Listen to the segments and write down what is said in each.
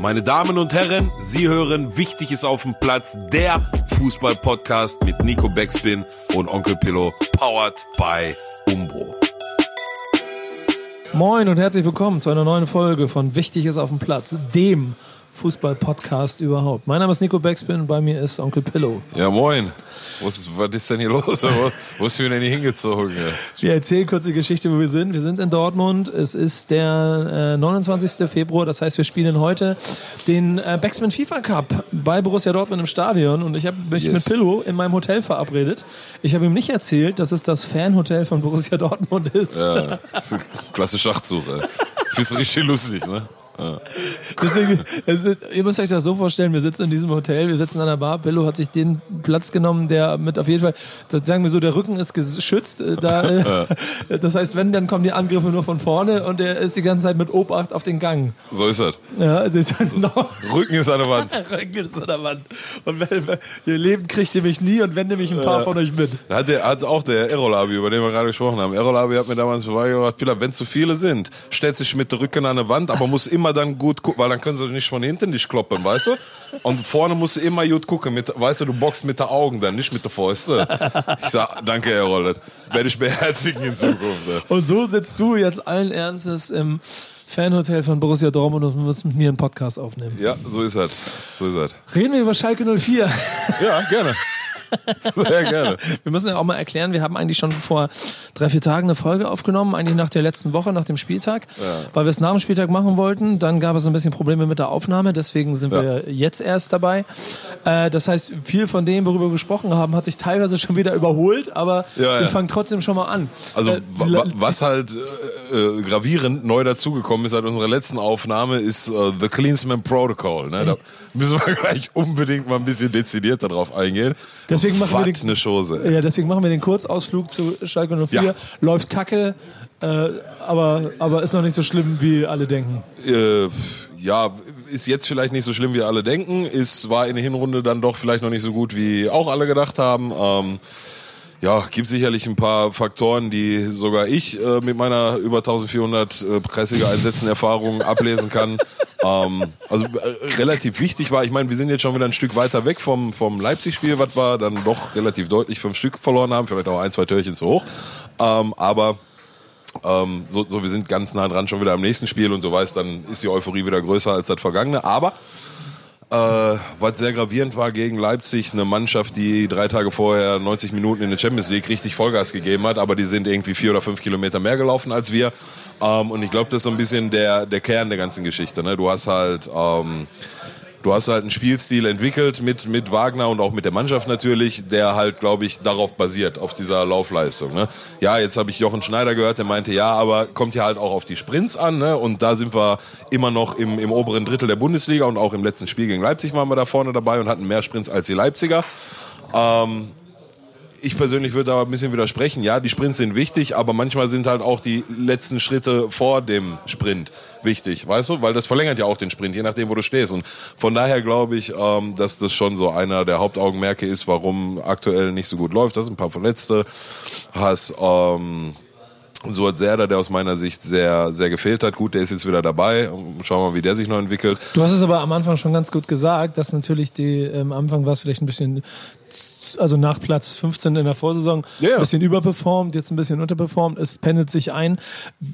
Meine Damen und Herren, Sie hören Wichtig ist auf dem Platz, der Fußball-Podcast mit Nico Beckspin und Onkel Pillow, powered by Umbro. Moin und herzlich willkommen zu einer neuen Folge von Wichtig ist auf dem Platz, dem Fußball-Podcast überhaupt. Mein Name ist Nico Beckspin, bei mir ist Onkel Pillow. Ja, moin. Was ist, was ist denn hier los? Wo, ist mir denn hier hingezogen? Wir erzählen kurz die Geschichte, wo wir sind. Wir sind in Dortmund. Es ist der äh, 29. Februar. Das heißt, wir spielen heute den äh, Backspin FIFA Cup bei Borussia Dortmund im Stadion. Und ich habe mich yes. mit Pillow in meinem Hotel verabredet. Ich habe ihm nicht erzählt, dass es das Fanhotel von Borussia Dortmund ist. Ja, das ist eine klasse Schachsuche. Findest du richtig lustig, ne? Deswegen, ihr müsst euch das so vorstellen, wir sitzen in diesem Hotel, wir sitzen an der Bar, Bello hat sich den Platz genommen, der mit auf jeden Fall, sagen wir so, der Rücken ist geschützt. Äh, da, äh, das heißt, wenn, dann kommen die Angriffe nur von vorne und er ist die ganze Zeit mit Obacht auf den Gang. So ist das. Ja, also ist halt noch Rücken ist an der Wand. Rücken ist an der Wand. Und wenn, ihr Leben kriegt ihr mich nie und wenn nehme ich ein paar von euch mit. Hat, der, hat auch der Erolabi, über den wir gerade gesprochen haben. Erolabi hat mir damals vorbeigebracht, Pilla, wenn zu viele sind, stellt sich mit dem Rücken an der Wand, aber muss immer dann gut gucken, weil dann können sie nicht von hinten dich kloppen, weißt du? Und vorne musst du immer gut gucken, mit, weißt du, du boxst mit den Augen dann, nicht mit der Fäuste. Ich sag, danke, Herr Rollet. Werde ich beherzigen in Zukunft. Und so sitzt du jetzt allen Ernstes im Fanhotel von Borussia Dortmund und musst mit mir einen Podcast aufnehmen. Ja, so ist das. So ist das. Reden wir über Schalke 04. Ja, gerne. Sehr gerne. Wir müssen ja auch mal erklären, wir haben eigentlich schon vor drei, vier Tagen eine Folge aufgenommen, eigentlich nach der letzten Woche, nach dem Spieltag, ja. weil wir es nach dem Spieltag machen wollten. Dann gab es ein bisschen Probleme mit der Aufnahme, deswegen sind ja. wir jetzt erst dabei. Äh, das heißt, viel von dem, worüber wir gesprochen haben, hat sich teilweise schon wieder überholt, aber ja, wir fangen trotzdem schon mal an. Also äh, was halt äh, äh, gravierend neu dazugekommen ist seit unserer letzten Aufnahme, ist uh, The Cleansman Protocol. Ne? Da müssen wir gleich unbedingt mal ein bisschen dezidiert darauf eingehen. Deswegen machen, wir den, eine Chose. Ja, deswegen machen wir den Kurzausflug zu Schalke 04. Ja. Läuft kacke, äh, aber, aber ist noch nicht so schlimm, wie alle denken. Äh, ja, ist jetzt vielleicht nicht so schlimm, wie alle denken. Ist, war in der Hinrunde dann doch vielleicht noch nicht so gut, wie auch alle gedacht haben. Ähm, ja, gibt sicherlich ein paar Faktoren, die sogar ich äh, mit meiner über 1400 äh, Kreisliga-Einsätzen Erfahrung ablesen kann. ähm, also äh, relativ wichtig war, ich meine, wir sind jetzt schon wieder ein Stück weiter weg vom, vom Leipzig-Spiel, was wir dann doch relativ deutlich fünf Stück verloren haben, vielleicht auch ein, zwei Törchen zu hoch. Ähm, aber ähm, so, so, wir sind ganz nah dran schon wieder am nächsten Spiel und du weißt, dann ist die Euphorie wieder größer als das vergangene. Aber äh, was sehr gravierend war gegen Leipzig, eine Mannschaft, die drei Tage vorher 90 Minuten in der Champions League richtig Vollgas gegeben hat, aber die sind irgendwie vier oder fünf Kilometer mehr gelaufen als wir. Ähm, und ich glaube, das ist so ein bisschen der, der Kern der ganzen Geschichte. Ne? Du hast halt ähm, du hast halt einen Spielstil entwickelt mit, mit Wagner und auch mit der Mannschaft natürlich, der halt, glaube ich, darauf basiert, auf dieser Laufleistung. Ne? Ja, jetzt habe ich Jochen Schneider gehört, der meinte, ja, aber kommt ja halt auch auf die Sprints an. Ne? Und da sind wir immer noch im, im oberen Drittel der Bundesliga und auch im letzten Spiel gegen Leipzig waren wir da vorne dabei und hatten mehr Sprints als die Leipziger. Ähm, ich persönlich würde aber ein bisschen widersprechen. Ja, die Sprints sind wichtig, aber manchmal sind halt auch die letzten Schritte vor dem Sprint wichtig, weißt du? Weil das verlängert ja auch den Sprint, je nachdem, wo du stehst. Und von daher glaube ich, ähm, dass das schon so einer der Hauptaugenmerke ist, warum aktuell nicht so gut läuft. Das sind ein paar Verletzte. Hast ähm, so hat Serda, der aus meiner Sicht sehr, sehr gefehlt hat. Gut, der ist jetzt wieder dabei. Schauen wir mal, wie der sich noch entwickelt. Du hast es aber am Anfang schon ganz gut gesagt, dass natürlich die, ähm, am Anfang war es vielleicht ein bisschen also nach Platz 15 in der Vorsaison ja, ein bisschen überperformt, jetzt ein bisschen unterperformt. Es pendelt sich ein.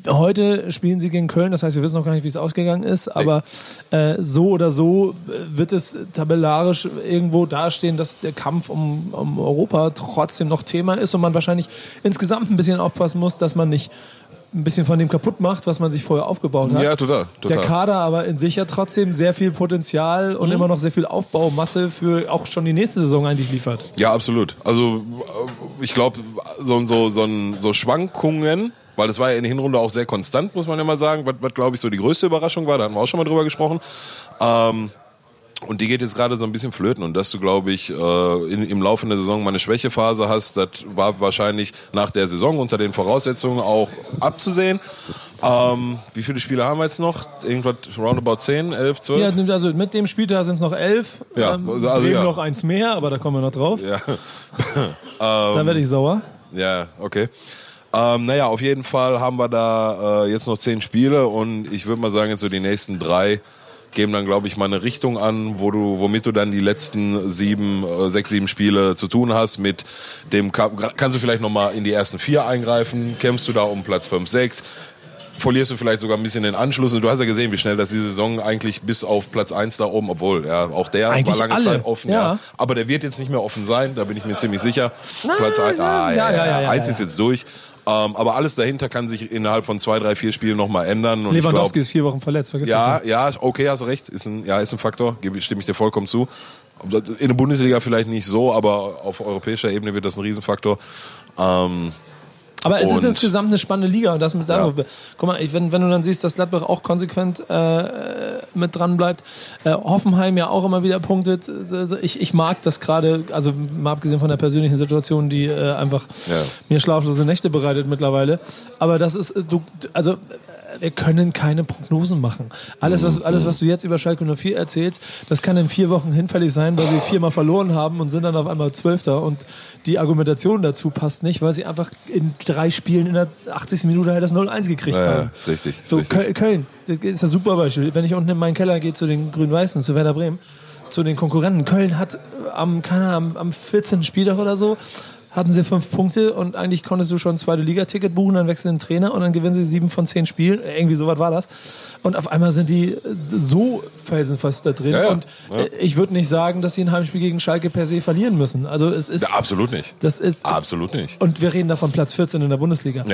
Heute spielen sie gegen Köln, das heißt, wir wissen noch gar nicht, wie es ausgegangen ist, aber äh, so oder so äh, wird es tabellarisch irgendwo dastehen, dass der Kampf um, um Europa trotzdem noch Thema ist und man wahrscheinlich insgesamt ein bisschen aufpassen muss, dass man nicht ein bisschen von dem kaputt macht, was man sich vorher aufgebaut hat. Ja, total. total. Der Kader aber in sich ja trotzdem sehr viel Potenzial und mhm. immer noch sehr viel Aufbaumasse für auch schon die nächste Saison eigentlich liefert. Ja, absolut. Also ich glaube, so, so, so, so Schwankungen weil das war ja in der Hinrunde auch sehr konstant, muss man ja mal sagen, was, was glaube ich so die größte Überraschung war, da hatten wir auch schon mal drüber gesprochen. Ähm, und die geht jetzt gerade so ein bisschen flöten. Und dass du, glaube ich, äh, in, im Laufe der Saison mal eine Schwächephase hast, das war wahrscheinlich nach der Saison unter den Voraussetzungen auch abzusehen. Ähm, wie viele Spiele haben wir jetzt noch? Irgendwas roundabout 10, 11, 12? Ja, also mit dem Spieltag sind es noch 11. Ja, ähm, also, also ja. noch eins mehr, aber da kommen wir noch drauf. Ja. da werde ich sauer. Ja, okay. Ähm, naja, auf jeden Fall haben wir da äh, jetzt noch 10 Spiele und ich würde mal sagen, jetzt so die nächsten drei geben dann, glaube ich, mal eine Richtung an, wo du, womit du dann die letzten sieben, äh, sechs, sieben Spiele zu tun hast. Mit dem kannst du vielleicht nochmal in die ersten vier eingreifen, kämpfst du da um Platz fünf, sechs verlierst du vielleicht sogar ein bisschen den Anschluss. Und du hast ja gesehen, wie schnell das die Saison eigentlich bis auf Platz eins da oben, obwohl ja auch der eigentlich war lange alle. Zeit offen. Ja. ja. Aber der wird jetzt nicht mehr offen sein, da bin ich mir ziemlich sicher. Nein, Platz eins, ah, ja, ja, ja, ja, eins ist jetzt durch. Ähm, aber alles dahinter kann sich innerhalb von zwei, drei, vier Spielen nochmal ändern. Und Lewandowski glaub, ist vier Wochen verletzt, vergiss ja, das Ja, okay, hast recht. Ist ein, ja, ist ein Faktor. Stimme ich dir vollkommen zu. In der Bundesliga vielleicht nicht so, aber auf europäischer Ebene wird das ein Riesenfaktor. Ähm, aber es ist insgesamt eine spannende Liga. Und das mit ja. Guck mal, wenn, wenn du dann siehst, dass Gladbach auch konsequent äh, mit dran bleibt, äh, Hoffenheim ja auch immer wieder punktet. Ich, ich mag das gerade, also mal abgesehen von der persönlichen Situation, die äh, einfach ja. mir schlaflose Nächte bereitet mittlerweile. Aber das ist, du, also wir können keine Prognosen machen. Alles was, alles, was du jetzt über Schalke 04 erzählst, das kann in vier Wochen hinfällig sein, weil sie viermal verloren haben und sind dann auf einmal Zwölfter. Und die Argumentation dazu passt nicht, weil sie einfach in drei Spielen in der 80. Minute halt das 0-1 gekriegt ja, haben. ist richtig. Ist so, richtig. Köln, das ist ein super Beispiel. Wenn ich unten in meinen Keller gehe zu den Grün-Weißen, zu Werder Bremen, zu den Konkurrenten. Köln hat am, keine Ahnung, am, am 14. Spieltag oder so hatten sie fünf Punkte und eigentlich konntest du schon ein zweite Liga-Ticket buchen, dann wechseln den Trainer und dann gewinnen sie sieben von zehn Spielen. Irgendwie sowas war das. Und auf einmal sind die so felsenfest da drin. Ja, ja. Und ja. Äh, ich würde nicht sagen, dass sie ein Heimspiel gegen Schalke per se verlieren müssen. Also es ist. absolut nicht. Das ist. Absolut nicht. Und wir reden da von Platz 14 in der Bundesliga.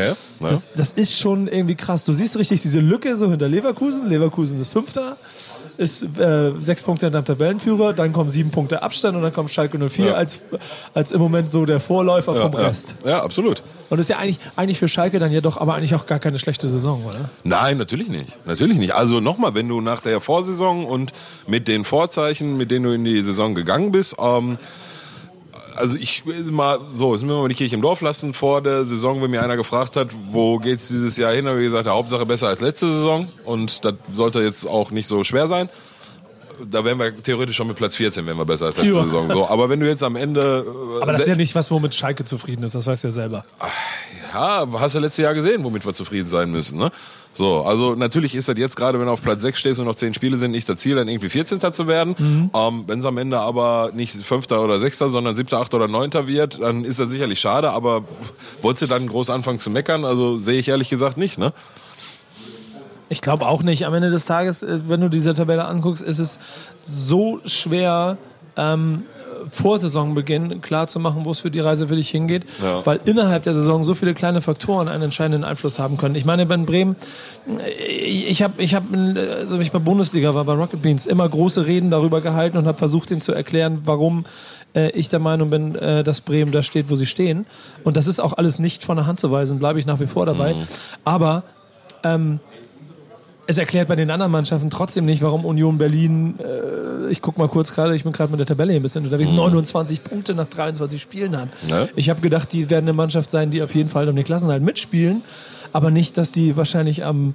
Das, das ist schon irgendwie krass. Du siehst richtig diese Lücke so hinter Leverkusen. Leverkusen ist Fünfter ist äh, sechs Punkte hinterm Tabellenführer, dann kommen sieben Punkte Abstand und dann kommt Schalke 04 ja. als, als im Moment so der Vorläufer ja, vom Rest. Ja. ja, absolut. Und das ist ja eigentlich, eigentlich für Schalke dann ja doch aber eigentlich auch gar keine schlechte Saison, oder? Nein, natürlich nicht. Natürlich nicht. Also nochmal, wenn du nach der Vorsaison und mit den Vorzeichen, mit denen du in die Saison gegangen bist, ähm, also ich mal so, das müssen wir mal die Kirche im Dorf lassen. Vor der Saison, wenn mir einer gefragt hat, wo geht's dieses Jahr hin, habe ich gesagt, Hauptsache besser als letzte Saison. Und das sollte jetzt auch nicht so schwer sein. Da wären wir theoretisch schon mit Platz 14, wenn wir besser als letzte ja. Saison. So, aber wenn du jetzt am Ende. Äh, aber das ist ja nicht was, womit Schalke zufrieden ist, das weißt du ja selber. Ja, hast du ja letztes Jahr gesehen, womit wir zufrieden sein müssen. Ne? So, also natürlich ist das jetzt gerade, wenn du auf Platz 6 stehst und noch 10 Spiele sind, nicht das Ziel, dann irgendwie 14. zu werden. Mhm. Ähm, wenn es am Ende aber nicht 5. oder 6., sondern 7., 8. oder 9. wird, dann ist das sicherlich schade, aber wolltest du dann groß anfangen zu meckern? Also sehe ich ehrlich gesagt nicht, ne? Ich glaube auch nicht. Am Ende des Tages, äh, wenn du diese Tabelle anguckst, ist es so schwer, ähm, vor Saisonbeginn klar zu machen, wo es für die Reise für dich hingeht, ja. weil innerhalb der Saison so viele kleine Faktoren einen entscheidenden Einfluss haben können. Ich meine, bei Bremen, ich habe, ich hab, also ich bei Bundesliga war, bei Rocket Beans, immer große Reden darüber gehalten und habe versucht, ihnen zu erklären, warum äh, ich der Meinung bin, äh, dass Bremen da steht, wo sie stehen. Und das ist auch alles nicht von der Hand zu weisen, bleibe ich nach wie vor dabei. Mhm. Aber ähm, es erklärt bei den anderen Mannschaften trotzdem nicht, warum Union Berlin, äh, ich guck mal kurz gerade, ich bin gerade mit der Tabelle hier ein bisschen unterwegs, mhm. 29 Punkte nach 23 Spielen hat. Ja. Ich habe gedacht, die werden eine Mannschaft sein, die auf jeden Fall um den Klassenhalt mitspielen, aber nicht, dass die wahrscheinlich am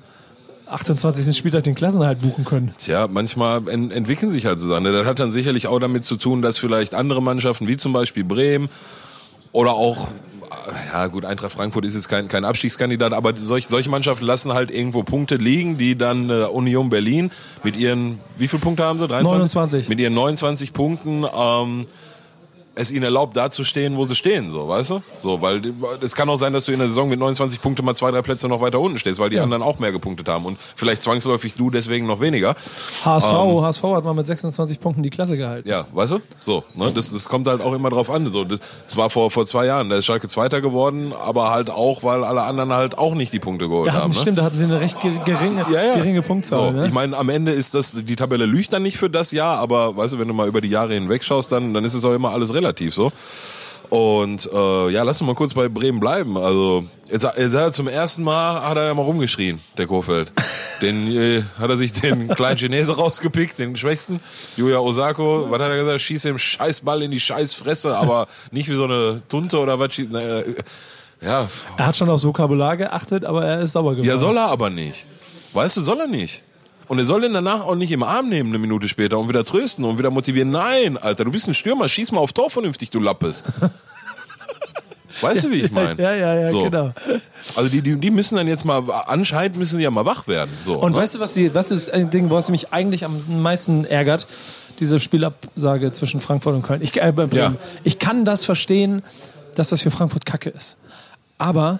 28. Spieltag den Klassenhalt buchen können. Tja, manchmal en entwickeln sich halt so Sachen. Das hat dann sicherlich auch damit zu tun, dass vielleicht andere Mannschaften, wie zum Beispiel Bremen oder auch ja gut, Eintracht Frankfurt ist jetzt kein, kein Abstiegskandidat, aber solch, solche Mannschaften lassen halt irgendwo Punkte liegen, die dann äh, Union Berlin mit ihren, wie viele Punkte haben sie? 23? 29. Mit ihren 29 Punkten ähm, es ihnen erlaubt, da zu stehen, wo sie stehen, so, weißt du? So, weil es kann auch sein, dass du in der Saison mit 29 Punkten mal zwei, drei Plätze noch weiter unten stehst, weil die ja. anderen auch mehr gepunktet haben und vielleicht zwangsläufig du deswegen noch weniger. HSV, ähm, HSV hat mal mit 26 Punkten die Klasse gehalten. Ja, weißt du? So, ne? Das, das kommt halt auch immer drauf an. So, das, das war vor, vor zwei Jahren, da ist Schalke Zweiter geworden, aber halt auch, weil alle anderen halt auch nicht die Punkte geholt hatten. Ne? Stimmt, da hatten sie eine recht geringe, ja, ja. geringe Punktzahl. So, ne? Ich meine, am Ende ist das, die Tabelle lügt dann nicht für das Jahr, aber weißt du, wenn du mal über die Jahre hinweg schaust, dann, dann ist es auch immer alles relativ so. Und äh, ja, lass uns mal kurz bei Bremen bleiben. Also jetzt, jetzt hat zum ersten Mal hat er ja mal rumgeschrien, der Kofeld. Den äh, hat er sich den kleinen Chinese rausgepickt, den schwächsten. Julia Osako, was hat er gesagt? Schieß dem Scheißball in die Scheißfresse, aber nicht wie so eine Tunte oder was. Äh, ja. Er hat schon aufs Vokabular geachtet, aber er ist sauber geworden. Ja, soll er aber nicht. Weißt du, soll er nicht. Und er soll den danach auch nicht im Arm nehmen, eine Minute später, und wieder trösten und wieder motivieren. Nein, Alter, du bist ein Stürmer, schieß mal auf Tor vernünftig, du Lappes. Weißt du, wie ich meine? Ja, ja, ja, so. genau. Also die, die, die müssen dann jetzt mal, anscheinend müssen die ja mal wach werden. So, Und ne? weißt du, was, die, was ist ein Ding, was mich eigentlich am meisten ärgert? Diese Spielabsage zwischen Frankfurt und Köln. Ich, äh, ja. ich kann das verstehen, dass das für Frankfurt Kacke ist. Aber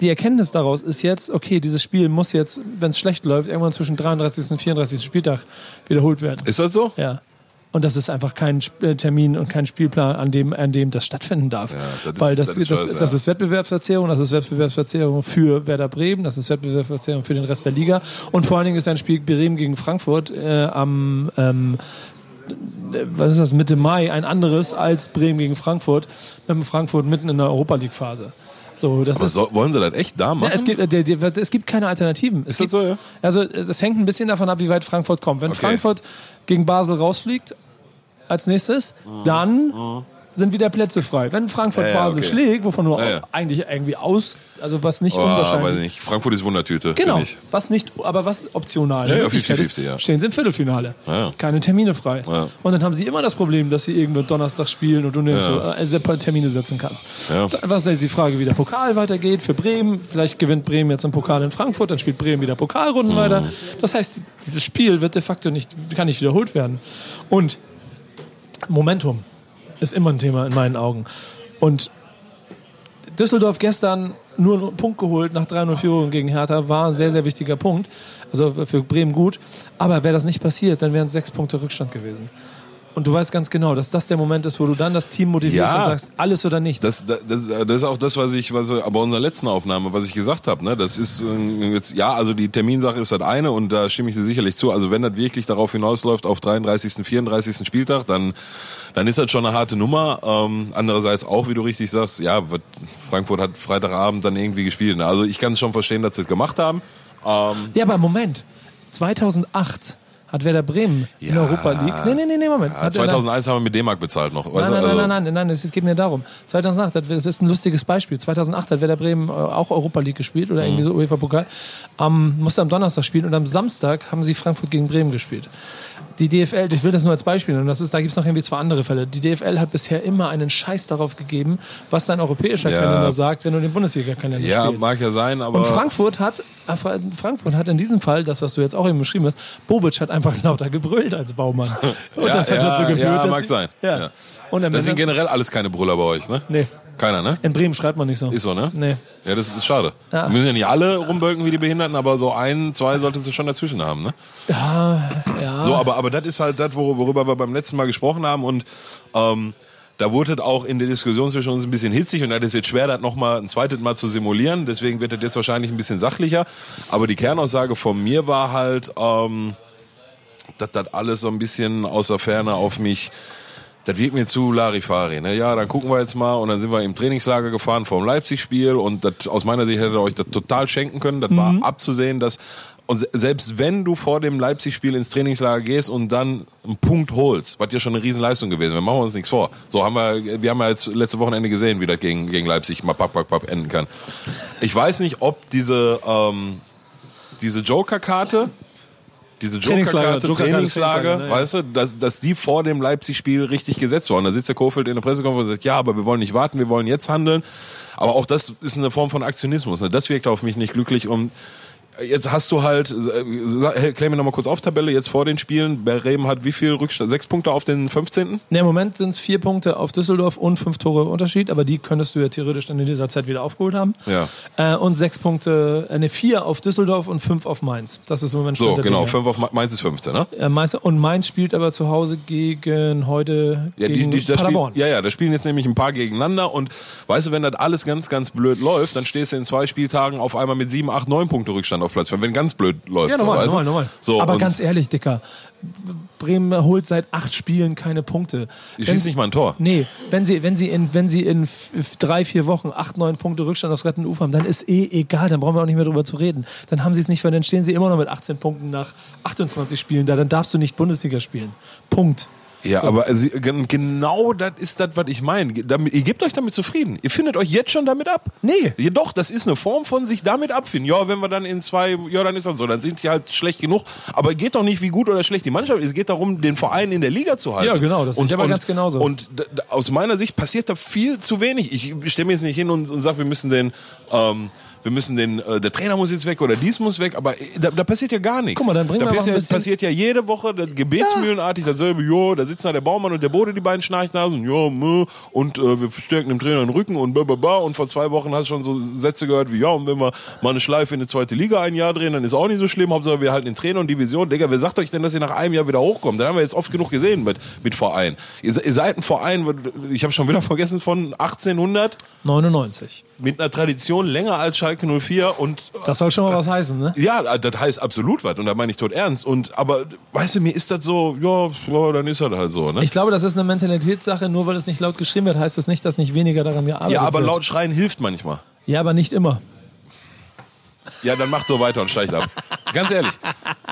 die Erkenntnis daraus ist jetzt, okay, dieses Spiel muss jetzt, wenn es schlecht läuft, irgendwann zwischen 33. und 34. Spieltag wiederholt werden. Ist das so? Ja. Und das ist einfach kein äh, Termin und kein Spielplan, an dem, an dem das stattfinden darf. Ja, das ist, Weil das, das, ist, das, das ist Wettbewerbsverzerrung, das ist Wettbewerbsverzerrung für Werder Bremen, das ist Wettbewerbsverzerrung für den Rest der Liga. Und vor allen Dingen ist ein Spiel Bremen gegen Frankfurt äh, am ähm, was ist das, Mitte Mai ein anderes als Bremen gegen Frankfurt, mit Frankfurt mitten in der Europa League Phase. So, das Aber ist, so, wollen sie das echt da machen? Ja, es, gibt, äh, der, der, es gibt keine Alternativen. Es ist gibt, das so, ja? Also es hängt ein bisschen davon ab, wie weit Frankfurt kommt. Wenn okay. Frankfurt gegen Basel rausfliegt, als nächstes, dann sind wieder Plätze frei. Wenn Frankfurt ja, ja, Basel okay. schlägt, wovon du ja, eigentlich irgendwie aus, also was nicht oh, unwahrscheinlich. Nicht. Frankfurt ist Wundertüte. Genau. Was nicht, aber was optional. Ja, ja, 50 -50, ja. Stehen sie im Viertelfinale. Keine Termine frei. Und dann haben sie immer das Problem, dass sie irgendwo Donnerstag spielen und du nirgendwo ja. äh, Termine setzen kannst. Was ist die Frage, wie der Pokal weitergeht für Bremen? Vielleicht gewinnt Bremen jetzt einen Pokal in Frankfurt, dann spielt Bremen wieder Pokalrunden mhm. weiter. Das heißt, dieses Spiel wird de facto nicht, kann nicht wiederholt werden. Und Momentum ist immer ein Thema in meinen Augen. Und Düsseldorf gestern nur einen Punkt geholt nach 3-0 Führung gegen Hertha war ein sehr, sehr wichtiger Punkt. Also für Bremen gut. Aber wäre das nicht passiert, dann wären es sechs Punkte Rückstand gewesen. Und du weißt ganz genau, dass das der Moment ist, wo du dann das Team motivierst ja, und sagst, alles oder nichts. Das, das, das, ist auch das, was ich, was bei unserer letzten Aufnahme, was ich gesagt habe. Ne? Das ist äh, jetzt, ja, also die Terminsache ist das eine und da stimme ich dir sicherlich zu. Also wenn das wirklich darauf hinausläuft auf 33., 34. Spieltag, dann, dann ist das schon eine harte Nummer. Ähm, andererseits auch, wie du richtig sagst, ja, Frankfurt hat Freitagabend dann irgendwie gespielt. Ne? Also ich kann es schon verstehen, dass sie es gemacht haben. Ähm, ja, aber Moment. 2008 hat Werder Bremen ja. in Europa League. Nee, nee, nee, nee Moment. Ja, 2001 haben wir mit D-Mark bezahlt noch. Nein, nein, nein, also nein, nein, nein, es geht mir darum. 2008, das ist ein lustiges Beispiel. 2008 hat Werder Bremen äh, auch Europa League gespielt oder irgendwie mhm. so UEFA-Pokal. Um, musste am Donnerstag spielen und am Samstag haben sie Frankfurt gegen Bremen gespielt die DFL, ich will das nur als Beispiel nehmen, das ist, da gibt es noch irgendwie zwei andere Fälle. Die DFL hat bisher immer einen Scheiß darauf gegeben, was dein europäischer ja. Kalender sagt, wenn du den Bundesliga-Kalender ja, spielst. Ja, mag ja sein, aber. Und Frankfurt hat, äh, Frankfurt hat in diesem Fall, das, was du jetzt auch eben beschrieben hast, Bobic hat einfach lauter gebrüllt als Baumann. Und ja, das hat dazu geführt, ja, mag sein. Ja. Und das sind generell alles keine Brüller bei euch, ne? Nee. Keiner, ne? In Bremen schreibt man nicht so. Ist so, ne? Nee. Ja, das ist schade. Ja. Wir müssen ja nicht alle rumbölken wie die Behinderten, aber so ein, zwei solltest du schon dazwischen haben, ne? Ja, ja. So, aber, aber das ist halt das, worüber wir beim letzten Mal gesprochen haben und ähm, da wurde auch in der Diskussion zwischen uns ein bisschen hitzig und das ist jetzt schwer, das nochmal ein zweites Mal zu simulieren. Deswegen wird das jetzt wahrscheinlich ein bisschen sachlicher. Aber die Kernaussage von mir war halt, ähm, dass das alles so ein bisschen außer Ferne auf mich das wirkt mir zu Larifari. Ne? Ja, dann gucken wir jetzt mal und dann sind wir im Trainingslager gefahren vor dem Leipzig-Spiel und das, aus meiner Sicht hätte ihr euch das total schenken können. Das mhm. war abzusehen, dass und selbst wenn du vor dem Leipzig-Spiel ins Trainingslager gehst und dann einen Punkt holst, was ja schon eine Riesenleistung gewesen, wir machen uns nichts vor. So haben wir, wir haben ja jetzt letzte Wochenende gesehen, wie das gegen, gegen Leipzig mal papp, papp, papp enden kann. Ich weiß nicht, ob diese, ähm, diese Joker-Karte diese Joker-Karte, Joker Trainingslager, ne, weißt du, dass, dass die vor dem Leipzig-Spiel richtig gesetzt waren. Da sitzt der Kofeld in der Pressekonferenz und sagt, ja, aber wir wollen nicht warten, wir wollen jetzt handeln. Aber auch das ist eine Form von Aktionismus. Ne? Das wirkt auf mich nicht glücklich, um Jetzt hast du halt, äh, klär mir nochmal kurz auf Tabelle, jetzt vor den Spielen, Bremen hat wie viel Rückstand? Sechs Punkte auf den 15.? Ne, im Moment sind es vier Punkte auf Düsseldorf und fünf Tore Unterschied, aber die könntest du ja theoretisch dann in dieser Zeit wieder aufgeholt haben. Ja. Äh, und sechs Punkte, äh, ne, vier auf Düsseldorf und fünf auf Mainz. Das ist im Moment So, genau, Dinge. fünf auf Mainz ist 15, ne? Äh, Mainz, und Mainz spielt aber zu Hause gegen heute ja, gegen die, die, Paderborn. Spiel, ja, ja, da spielen jetzt nämlich ein paar gegeneinander und weißt du, wenn das alles ganz, ganz blöd läuft, dann stehst du in zwei Spieltagen auf einmal mit sieben, acht, neun Punkte Rückstand auf Platz. Wenn ganz blöd blöd läuft. Ja, normal, so, normal, normal. So, Aber ganz ehrlich, Dicker, Bremen holt seit acht Spielen keine Punkte. Die schießt nicht mal ein Tor. Nee, wenn sie, wenn sie in, wenn sie in drei, vier Wochen acht, neun Punkte Rückstand aufs rettende Ufer haben, dann ist eh egal, dann brauchen wir auch nicht mehr drüber zu reden. Dann haben sie es nicht, weil dann stehen sie immer noch mit 18 Punkten nach 28 Spielen da, dann darfst du nicht Bundesliga spielen. Punkt. Ja, so. aber sie, genau das ist das, was ich meine. Ihr gebt euch damit zufrieden. Ihr findet euch jetzt schon damit ab. Nee. Jedoch, das ist eine Form von sich damit abfinden. Ja, wenn wir dann in zwei, ja, dann ist das so. Dann sind die halt schlecht genug. Aber es geht doch nicht, wie gut oder schlecht die Mannschaft ist. Es geht darum, den Verein in der Liga zu halten. Ja, genau. Das ist aber ganz genauso. Und aus meiner Sicht passiert da viel zu wenig. Ich stelle mir jetzt nicht hin und, und sage, wir müssen den, ähm, wir müssen den, äh, der Trainer muss jetzt weg oder dies muss weg, aber äh, da, da passiert ja gar nichts. Guck mal, dann bringen da wir passiert, passiert ja jede Woche das gebetsmühlenartig dasselbe, jo, da sitzt da der Baumann und der Bode, die beiden Schnarchnasen, jo, mö, und äh, wir stärken dem Trainer den Rücken und bababa und vor zwei Wochen hast du schon so Sätze gehört wie, ja, und wenn wir mal eine Schleife in die zweite Liga ein Jahr drehen, dann ist auch nicht so schlimm, Hauptsache wir halten den Trainer und Division. Digga, wer sagt euch denn, dass ihr nach einem Jahr wieder hochkommt? Da haben wir jetzt oft genug gesehen mit, mit Verein. Ihr, ihr seid ein Verein, ich habe schon wieder vergessen, von 1899 mit einer Tradition länger als Schalke 04 und das soll schon mal was heißen, ne? Ja, das heißt absolut was und da meine ich tot ernst und aber weißt du, mir ist das so, ja, ja dann ist das halt so, ne? Ich glaube, das ist eine Mentalitätssache, nur weil es nicht laut geschrieben wird, heißt das nicht, dass nicht weniger daran gearbeitet wird. Ja, aber wird. laut schreien hilft manchmal. Ja, aber nicht immer. Ja, dann macht so weiter und steigt ab. Ganz ehrlich.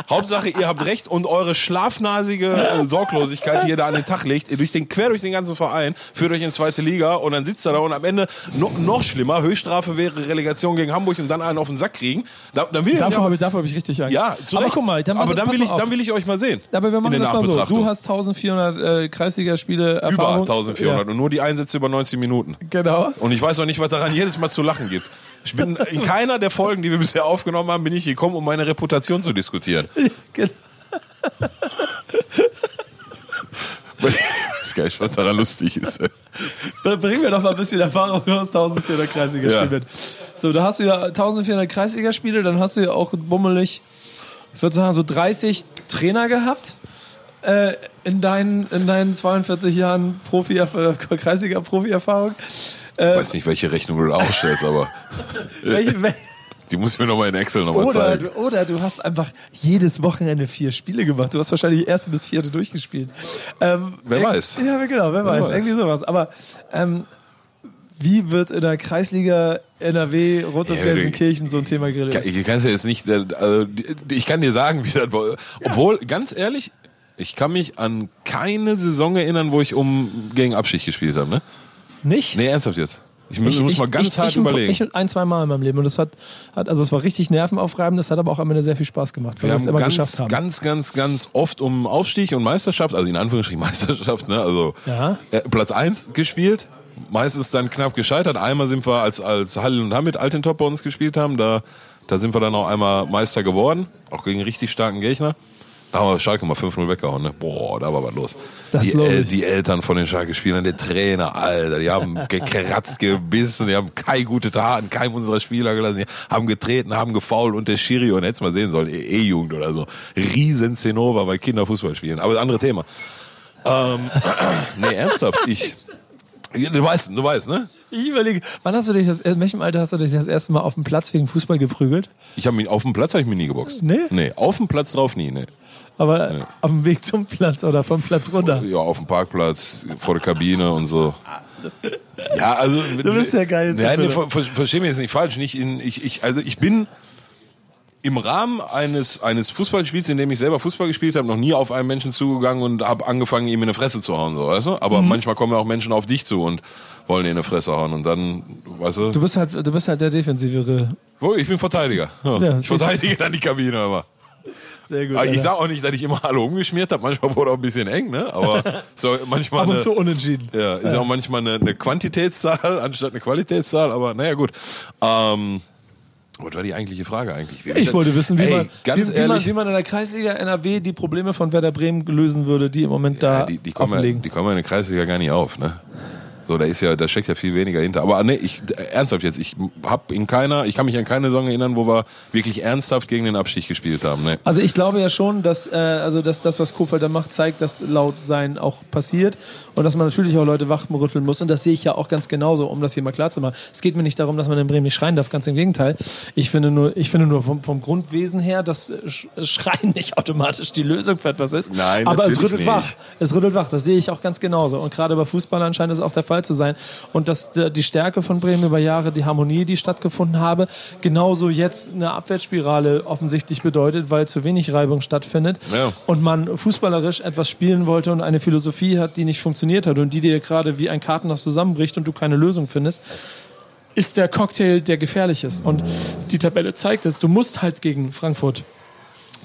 Hauptsache, ihr habt recht und eure schlafnasige äh, Sorglosigkeit, die ihr da an den Tag legt, durch den, quer durch den ganzen Verein, führt euch in zweite Liga und dann sitzt er da und am Ende no, noch schlimmer, Höchststrafe wäre Relegation gegen Hamburg und dann einen auf den Sack kriegen. Da, dann will dafür habe ich, hab ich richtig Angst. Ja, aber guck mal, dann, aber dann will, ich, dann will ich euch mal sehen. Aber wir machen das mal so. Du hast 1400 äh, Kreisligaspiele Erfahrung. Über 1400 ja. und nur die Einsätze über 90 Minuten. Genau. Und ich weiß auch nicht, was daran jedes Mal zu lachen gibt. Ich bin in keiner der Folgen, die wir bisher aufgenommen haben, bin ich gekommen, um meine Reputation zu diskutieren. Genau. das ist was daran lustig ist. Bringen wir doch mal ein bisschen Erfahrung aus 1400 Kreisligaspielen ja. mit. So, da hast du ja 1400 Kreisligaspiele, dann hast du ja auch bummelig, ich würde sagen, so 30 Trainer gehabt äh, in, deinen, in deinen 42 Jahren Profi, Kreisliga-Profi-Erfahrung. Ich äh, weiß nicht, welche Rechnung du da aufstellst, aber. welche, welche? Die muss ich mir nochmal in Excel nochmal zeigen. Oder du hast einfach jedes Wochenende vier Spiele gemacht. Du hast wahrscheinlich erste bis vierte durchgespielt. Ähm, wer weiß. Ja, genau, wer, wer weiß. weiß. Irgendwie sowas. Aber ähm, wie wird in der Kreisliga NRW rund um ja, Gelsenkirchen so ein Thema gelöst? Ich kann ja jetzt nicht, äh, also ich kann dir sagen, wie das war. Obwohl, ganz ehrlich, ich kann mich an keine Saison erinnern, wo ich um gegen Abschicht gespielt habe, ne? Nicht? Nee, ernsthaft jetzt. Ich muss, ich, muss mal ganz ich, hart ich, überlegen. Ich ein, zwei Mal in meinem Leben. Und das hat, hat, also es war richtig nervenaufreibend, das hat aber auch am Ende sehr viel Spaß gemacht, weil wir, wir es immer ganz, geschafft haben. ganz, ganz, ganz oft um Aufstieg und Meisterschaft, also in Anführungsstrichen Meisterschaft, ne, also ja. äh, Platz eins gespielt. Meistens dann knapp gescheitert. Einmal sind wir als, als Hall und Hamid Altentop bei uns gespielt haben, da, da sind wir dann auch einmal Meister geworden, auch gegen richtig starken Gegner. Da haben wir Schalke mal 5-0 weggehauen, ne? Boah, da war was los. Das die, El die Eltern von den Schalke-Spielern, der Trainer, Alter, die haben gekratzt, gebissen, die haben keine gute Taten, keinem unserer Spieler gelassen, die haben getreten, haben gefault und der Schiri, und hättest mal sehen sollen, E-Jugend oder so. Riesen Zinnober bei Kinderfußball spielen. Aber andere Thema. Ähm, nee, ernsthaft, ich, du weißt, du weißt, ne? Ich überlege, wann hast du dich das, in welchem Alter hast du dich das erste Mal auf dem Platz wegen Fußball geprügelt? Ich habe mich, auf dem Platz habe ich mich nie geboxt. Nee? Nee, auf dem Platz drauf nie, nee. Aber ja. auf dem Weg zum Platz oder vom Platz runter? Ja, auf dem Parkplatz, vor der Kabine und so. Ja, also. Du bist ja geil. Ja, nee, ver, ver, versteh mich jetzt nicht falsch. Nicht in, ich, ich, also ich bin im Rahmen eines, eines Fußballspiels, in dem ich selber Fußball gespielt habe, noch nie auf einen Menschen zugegangen und habe angefangen, ihm in die Fresse zu hauen, so, weißt du? Aber mhm. manchmal kommen ja auch Menschen auf dich zu und wollen ihn in die Fresse hauen und dann, weißt du? Du bist halt, du bist halt der defensivere. Wo? Ich bin Verteidiger. Ja. Ja, ich verteidige dann die Kabine immer. Sehr gut. Ich sage auch nicht, dass ich immer alle umgeschmiert habe. Manchmal wurde auch ein bisschen eng, ne? Aber so manchmal. Ab und zu unentschieden. Ja, ist ja auch manchmal eine, eine, Quantitätszahl anstatt eine Qualitätszahl. Aber naja, gut. Ähm, was war die eigentliche Frage eigentlich? Wie ich wollte wissen, wie, ey, man, wie, wie, man, wie, man, in der Kreisliga NRW die Probleme von Werder Bremen lösen würde, die im Moment ja, da die, die kommen ja, die kommen in der Kreisliga gar nicht auf, ne? So, da ist ja, da steckt ja viel weniger hinter. Aber nee, ich ernsthaft jetzt, ich hab in keiner, ich kann mich an keine Saison erinnern, wo wir wirklich ernsthaft gegen den Abstieg gespielt haben. Nee. Also ich glaube ja schon, dass äh, also dass das, was Kofeld da macht, zeigt, dass laut sein auch passiert und dass man natürlich auch Leute wachrütteln muss. Und das sehe ich ja auch ganz genauso, um das hier mal klar zu machen. Es geht mir nicht darum, dass man in Bremen nicht schreien darf, ganz im Gegenteil. Ich finde nur, ich finde nur vom, vom Grundwesen her, dass Schreien nicht automatisch die Lösung für etwas ist. Nein, aber es rüttelt nicht. wach. Es rüttelt wach. Das sehe ich auch ganz genauso. Und gerade bei Fußballern scheint es auch der Fall Fall zu sein. Und dass die Stärke von Bremen über Jahre, die Harmonie, die stattgefunden habe, genauso jetzt eine Abwärtsspirale offensichtlich bedeutet, weil zu wenig Reibung stattfindet ja. und man fußballerisch etwas spielen wollte und eine Philosophie hat, die nicht funktioniert hat und die dir gerade wie ein Kartenhaus zusammenbricht und du keine Lösung findest ist der Cocktail, der gefährlich ist. Und die Tabelle zeigt es. Du musst halt gegen Frankfurt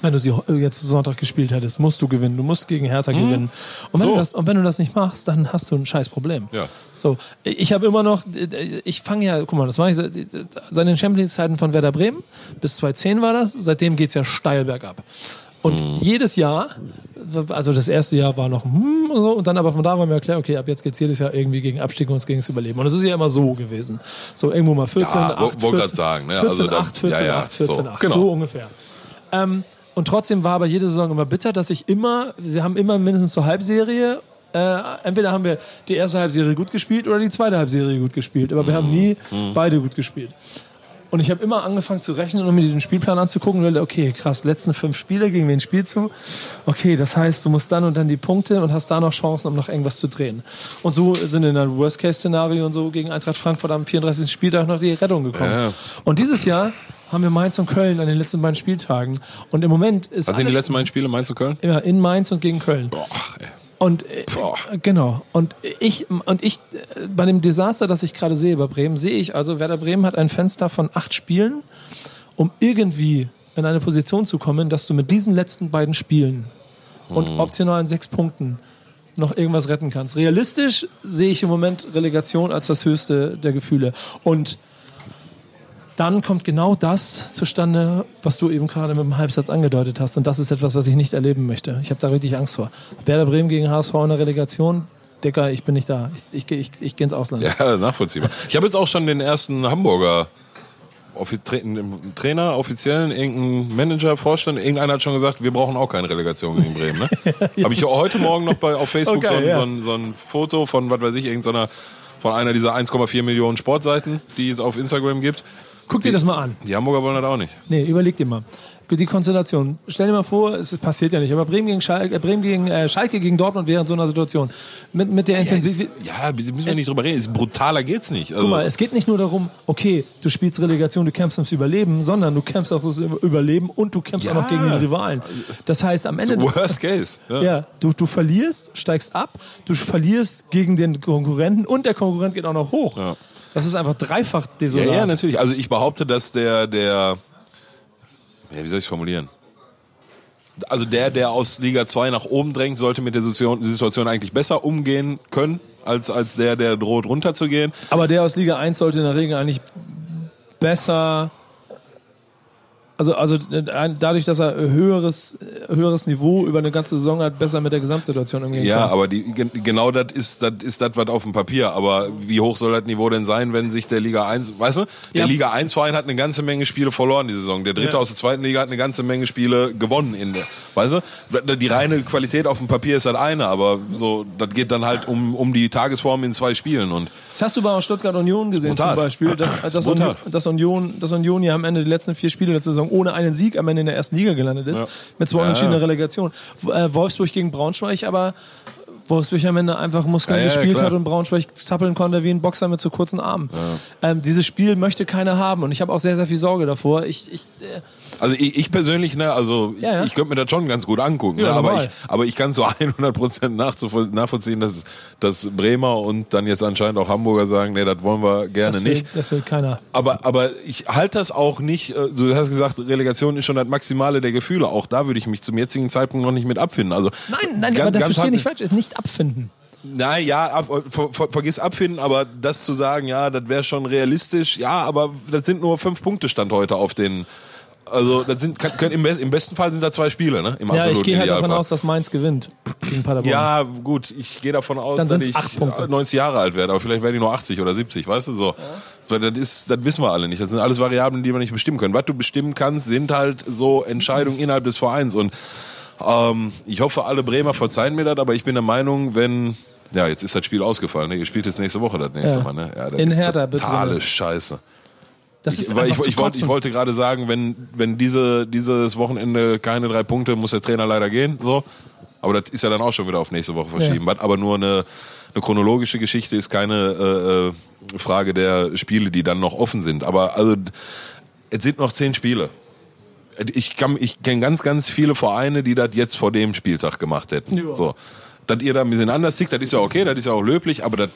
wenn du sie jetzt Sonntag gespielt hättest, musst du gewinnen. Du musst gegen Hertha mhm. gewinnen. Und wenn, so. du das, und wenn du das nicht machst, dann hast du ein scheiß Problem. Ja. So, ich habe immer noch, ich fange ja, guck mal, das war ich seit, den Champions-Zeiten von Werder Bremen, bis 2010 war das, seitdem geht's ja steil bergab. Und mhm. jedes Jahr, also das erste Jahr war noch hm und so, und dann aber von da war mir klar, okay, ab jetzt geht's jedes Jahr irgendwie gegen Abstieg und gegen das Überleben. Und es ist ja immer so gewesen. So irgendwo mal 14, ja, 8, 14, sagen, ne? 14, also 8, 14, ja, ja, 8, 14, so, 8, genau. so ungefähr. Ähm, und trotzdem war aber jede Saison immer bitter, dass ich immer, wir haben immer mindestens zur Halbserie äh, entweder haben wir die erste Halbserie gut gespielt oder die zweite Halbserie gut gespielt, aber wir haben nie mhm. beide gut gespielt. Und ich habe immer angefangen zu rechnen und mir den Spielplan anzugucken und okay, krass, letzten fünf Spiele, gegen wen spielst du? Okay, das heißt, du musst dann und dann die Punkte und hast da noch Chancen, um noch irgendwas zu drehen. Und so sind in einem Worst-Case-Szenario und so gegen Eintracht Frankfurt am 34. Spieltag noch die Rettung gekommen. Ja. Und dieses Jahr haben wir Mainz und Köln an den letzten beiden Spieltagen. Und im Moment ist. Was sind die letzten beiden Spiele, Mainz und Köln? Ja, in Mainz und gegen Köln. Boah, ey. Und äh, genau. Und ich und ich bei dem Desaster, das ich gerade sehe bei Bremen, sehe ich also Werder Bremen hat ein Fenster von acht Spielen, um irgendwie in eine Position zu kommen, dass du mit diesen letzten beiden Spielen und hm. optional sechs Punkten noch irgendwas retten kannst. Realistisch sehe ich im Moment Relegation als das höchste der Gefühle. Und dann kommt genau das zustande, was du eben gerade mit dem Halbsatz angedeutet hast. Und das ist etwas, was ich nicht erleben möchte. Ich habe da richtig Angst vor. Werder Bremen gegen HSV in der Relegation, Dicker, ich bin nicht da. Ich, ich, ich, ich gehe ins Ausland. Ja, nachvollziehbar. Ich habe jetzt auch schon den ersten Hamburger Trainer, offiziellen, irgendein Manager, Vorstand, irgendeiner hat schon gesagt, wir brauchen auch keine Relegation gegen Bremen. Ne? Habe ich heute Morgen noch bei, auf Facebook okay, so, ein, ja. so, ein, so, ein, Foto von, was weiß ich, irgendeiner, von einer dieser 1,4 Millionen Sportseiten, die es auf Instagram gibt. Guck dir das mal an. Die Hamburger wollen das auch nicht. Nee, überleg dir mal die Konstellation. Stell dir mal vor, es passiert ja nicht, aber Bremen gegen Schalke, äh, Bremen gegen äh, Schalke gegen Dortmund wäre in so einer Situation. Mit, mit der Intensität. Ja, müssen wir nicht drüber reden. Ist brutaler geht's nicht. Also Guck mal, es geht nicht nur darum, okay, du spielst Relegation, du kämpfst ums Überleben, sondern du kämpfst auch ums Überleben und du kämpfst ja. auch noch gegen den Rivalen. Das heißt, am Ende. Worst case. Ja, ja du, du verlierst, steigst ab, du verlierst gegen den Konkurrenten und der Konkurrent geht auch noch hoch. Ja. Das ist einfach dreifach desolat. Ja, ja, natürlich. Also ich behaupte, dass der, der ja, wie soll ich es formulieren? Also der, der aus Liga 2 nach oben drängt, sollte mit der Situation eigentlich besser umgehen können, als, als der, der droht runterzugehen. Aber der aus Liga 1 sollte in der Regel eigentlich besser also, also äh, dadurch, dass er höheres, höheres Niveau über eine ganze Saison hat, besser mit der Gesamtsituation umgehen ja, kann. Ja, aber die, genau das ist das ist das was auf dem Papier. Aber wie hoch soll das Niveau denn sein, wenn sich der Liga 1, weißt du, der ja. Liga 1 Verein hat eine ganze Menge Spiele verloren die Saison. Der dritte ja. aus der zweiten Liga hat eine ganze Menge Spiele gewonnen in der, weißt du? Die reine Qualität auf dem Papier ist das eine, aber so, das geht dann halt um, um die Tagesform in zwei Spielen und. Das hast du bei Stuttgart Union gesehen zum Beispiel, dass, dass, Union, dass Union, dass Union ja am Ende die letzten vier Spiele der Saison ohne einen Sieg am Ende in der ersten Liga gelandet ist, ja. mit zwei unentschiedenen ja, Relegation. Äh, Wolfsburg gegen Braunschweig, aber Wolfsburg am Ende einfach Muskeln ja, gespielt ja, hat und Braunschweig zappeln konnte wie ein Boxer mit zu kurzen Armen. Ja. Ähm, dieses Spiel möchte keiner haben und ich habe auch sehr, sehr viel Sorge davor. Ich, ich, äh also ich, ich, persönlich, ne, also ich, ich könnte mir das schon ganz gut angucken, ne, aber, ich, aber ich kann so 100% nachvollziehen, dass, dass Bremer und dann jetzt anscheinend auch Hamburger sagen, nee, das wollen wir gerne das will, nicht. Das will keiner. Aber, aber ich halte das auch nicht, äh, du hast gesagt, Relegation ist schon das Maximale der Gefühle. Auch da würde ich mich zum jetzigen Zeitpunkt noch nicht mit abfinden. Also, nein, nein, ganz, aber das verstehe ich nicht falsch, ist nicht abfinden. Nein, ja, ab, ver, ver, vergiss abfinden, aber das zu sagen, ja, das wäre schon realistisch, ja, aber das sind nur fünf Punkte Stand heute auf den. Also das sind können, im, im, besten Fall sind da zwei Spiele, ne? Im ja, ich gehe halt davon aus, dass Mainz gewinnt gegen Paderborn. Ja, gut, ich gehe davon aus, Dann dass ich acht Punkte. 90 Jahre alt werde, aber vielleicht werde ich nur 80 oder 70, weißt du so. Ja. Das ist, das wissen wir alle nicht. Das sind alles Variablen, die wir nicht bestimmen können. Was du bestimmen kannst, sind halt so Entscheidungen innerhalb des Vereins und ähm, ich hoffe, alle Bremer verzeihen mir das, aber ich bin der Meinung, wenn ja, jetzt ist das Spiel ausgefallen. Ne? Ihr spielt jetzt nächste Woche das nächste ja. Mal. Ne? Ja, das In ist Hertha, totale bitte. Scheiße. Das ist ich, weil ich, ich, wollte, ich wollte gerade sagen, wenn, wenn diese, dieses Wochenende keine drei Punkte, muss der Trainer leider gehen. So. Aber das ist ja dann auch schon wieder auf nächste Woche verschieben. Ja. Aber nur eine, eine chronologische Geschichte ist keine äh, äh, Frage der Spiele, die dann noch offen sind. Aber also es sind noch zehn Spiele. Ich, kann, ich kenne ganz, ganz viele Vereine, die das jetzt vor dem Spieltag gemacht hätten. Ja. So. Dass ihr da ein bisschen anders tickt, das ist ja okay, das ist ja auch löblich, aber das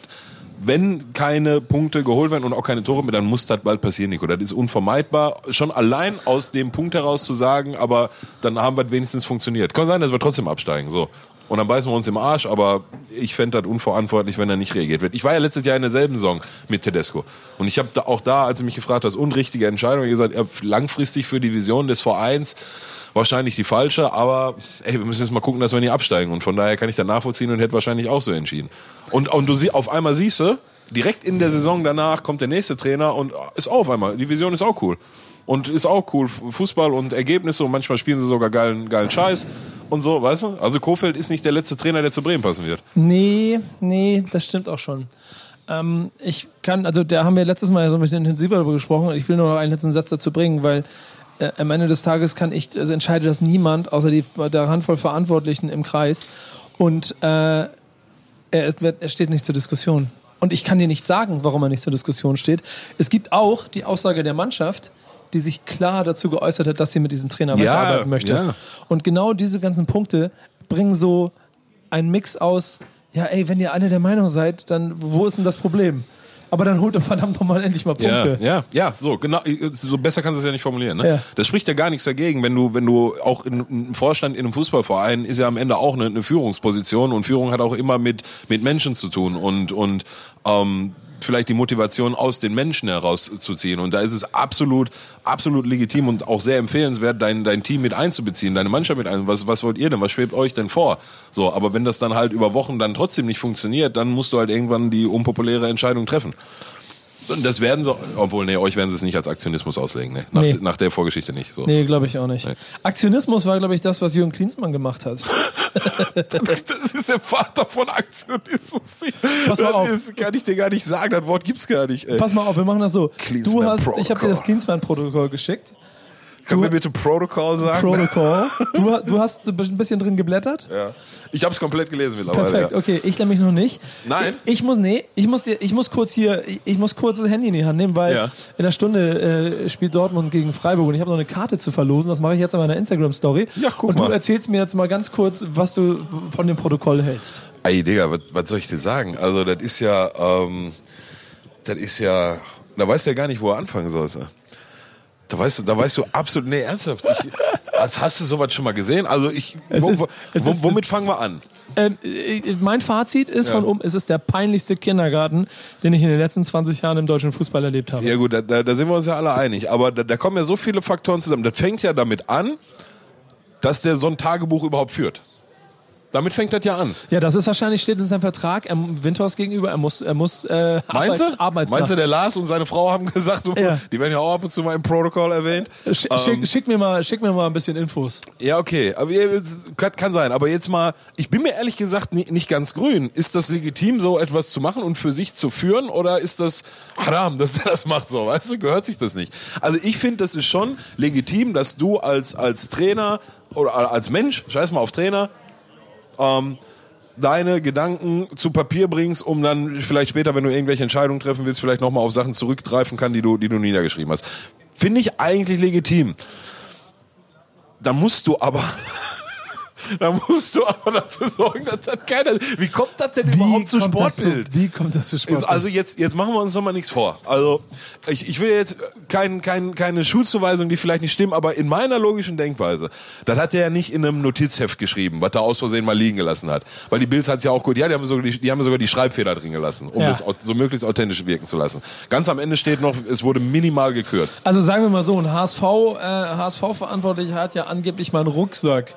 wenn keine Punkte geholt werden und auch keine Tore mehr, dann muss das bald passieren, Nico. Das ist unvermeidbar. Schon allein aus dem Punkt heraus zu sagen, aber dann haben wir wenigstens funktioniert. Kann sein, dass wir trotzdem absteigen. So. Und dann beißen wir uns im Arsch, aber ich fände das unverantwortlich, wenn er nicht reagiert wird. Ich war ja letztes Jahr in derselben Saison mit Tedesco. Und ich habe da auch da, als du mich gefragt hast, unrichtige Entscheidung, gesagt, langfristig für die Vision des Vereins wahrscheinlich die falsche, aber ey, wir müssen jetzt mal gucken, dass wir nicht absteigen. Und von daher kann ich da nachvollziehen und hätte wahrscheinlich auch so entschieden. Und, und du sie, auf einmal siehst du, direkt in der Saison danach kommt der nächste Trainer und ist auch auf einmal. Die Vision ist auch cool. Und ist auch cool. Fußball und Ergebnisse und manchmal spielen sie sogar geilen, geilen Scheiß und so, weißt du? Also Kofeld ist nicht der letzte Trainer, der zu Bremen passen wird. Nee, nee, das stimmt auch schon. Ähm, ich kann, also da haben wir letztes Mal so ein bisschen intensiver darüber gesprochen. Ich will nur noch einen letzten Satz dazu bringen, weil äh, am Ende des Tages kann ich, also entscheidet das niemand, außer die, der Handvoll Verantwortlichen im Kreis. Und äh, er, er steht nicht zur Diskussion. Und ich kann dir nicht sagen, warum er nicht zur Diskussion steht. Es gibt auch die Aussage der Mannschaft, die sich klar dazu geäußert hat, dass sie mit diesem Trainer ja, weiterarbeiten möchte. Ja. Und genau diese ganzen Punkte bringen so einen Mix aus, ja, ey, wenn ihr alle der Meinung seid, dann wo ist denn das Problem? Aber dann holt er verdammt nochmal endlich mal Punkte. Ja, ja, ja, so, genau, so besser kannst du es ja nicht formulieren. Ne? Ja. Das spricht ja gar nichts dagegen, wenn du, wenn du auch in, im Vorstand in einem Fußballverein ist ja am Ende auch eine, eine Führungsposition und Führung hat auch immer mit, mit Menschen zu tun und, und ähm, vielleicht die Motivation aus den Menschen herauszuziehen. Und da ist es absolut, absolut legitim und auch sehr empfehlenswert, dein, dein Team mit einzubeziehen, deine Mannschaft mit einzubeziehen. Was, was wollt ihr denn? Was schwebt euch denn vor? So, aber wenn das dann halt über Wochen dann trotzdem nicht funktioniert, dann musst du halt irgendwann die unpopuläre Entscheidung treffen. Und das werden sie, obwohl, nee, euch werden sie es nicht als Aktionismus auslegen, ne? Nach, nee. nach der Vorgeschichte nicht. So. Nee, glaube ich auch nicht. Nee. Aktionismus war, glaube ich, das, was Jürgen Klinsmann gemacht hat. das ist der Vater von Aktionismus. Pass mal auf. Das kann ich dir gar nicht sagen, das Wort gibt's gar nicht. Ey. Pass mal auf, wir machen das so. Du hast, ich habe dir das Klinsmann-Protokoll geschickt. Können wir bitte Protocol sagen? Protocol. Du, du hast ein bisschen drin geblättert? Ja. Ich habe es komplett gelesen mittlerweile. Perfekt, ja. okay. Ich nämlich noch nicht. Nein? Ich, ich muss, nee, ich muss, ich muss kurz hier, ich muss kurz das Handy in die Hand nehmen, weil ja. in der Stunde äh, spielt Dortmund gegen Freiburg und ich habe noch eine Karte zu verlosen. Das mache ich jetzt in meiner Instagram-Story. Ja, guck und mal. Und du erzählst mir jetzt mal ganz kurz, was du von dem Protokoll hältst. Ey, Digga, was, was soll ich dir sagen? Also, das ist ja, ähm, das ist ja, da weißt du ja gar nicht, wo er anfangen sollst. Da weißt du, da weißt du absolut, nee, ernsthaft. Ich, als hast du sowas schon mal gesehen? Also ich, wo, ist, wo, womit fangen wir an? Ähm, äh, mein Fazit ist ja. von um, es ist der peinlichste Kindergarten, den ich in den letzten 20 Jahren im deutschen Fußball erlebt habe. Ja gut, da, da, da sind wir uns ja alle einig. Aber da, da kommen ja so viele Faktoren zusammen. Das fängt ja damit an, dass der so ein Tagebuch überhaupt führt. Damit fängt das ja an. Ja, das ist wahrscheinlich, steht in seinem Vertrag, er, Windhorst gegenüber, er muss, er muss äh, Meinst du? Arbeits Meinst du, der Lars und seine Frau haben gesagt, ja. die werden ja auch ab und zu mal im Protokoll erwähnt. Sch ähm, schick, schick, mir mal, schick mir mal ein bisschen Infos. Ja, okay. Aber kann, kann sein. Aber jetzt mal, ich bin mir ehrlich gesagt nicht, nicht ganz grün. Ist das legitim, so etwas zu machen und für sich zu führen? Oder ist das haram, dass er das macht so? Weißt du, gehört sich das nicht? Also ich finde, das ist schon legitim, dass du als, als Trainer oder als Mensch, scheiß mal auf Trainer, ähm, deine Gedanken zu Papier bringst, um dann vielleicht später, wenn du irgendwelche Entscheidungen treffen willst, vielleicht nochmal auf Sachen zurückgreifen kann, die du, die du niedergeschrieben hast. Finde ich eigentlich legitim. Da musst du aber da musst du aber dafür sorgen, dass das keiner. Wie kommt das denn wie überhaupt zu Sportbild? Zu, wie kommt das zu Sportbild? Also jetzt, jetzt machen wir uns noch mal nichts vor. Also ich, ich will jetzt kein, kein, keine Schulzuweisung, die vielleicht nicht stimmen, aber in meiner logischen Denkweise, das hat er ja nicht in einem Notizheft geschrieben, was er aus Versehen mal liegen gelassen hat. Weil die Bilds hat es ja auch gut, ja, die haben, sogar die, die haben sogar die Schreibfehler drin gelassen, um ja. es so möglichst authentisch wirken zu lassen. Ganz am Ende steht noch, es wurde minimal gekürzt. Also sagen wir mal so, ein HSV, äh, HSV-Verantwortlicher hat ja angeblich mal einen Rucksack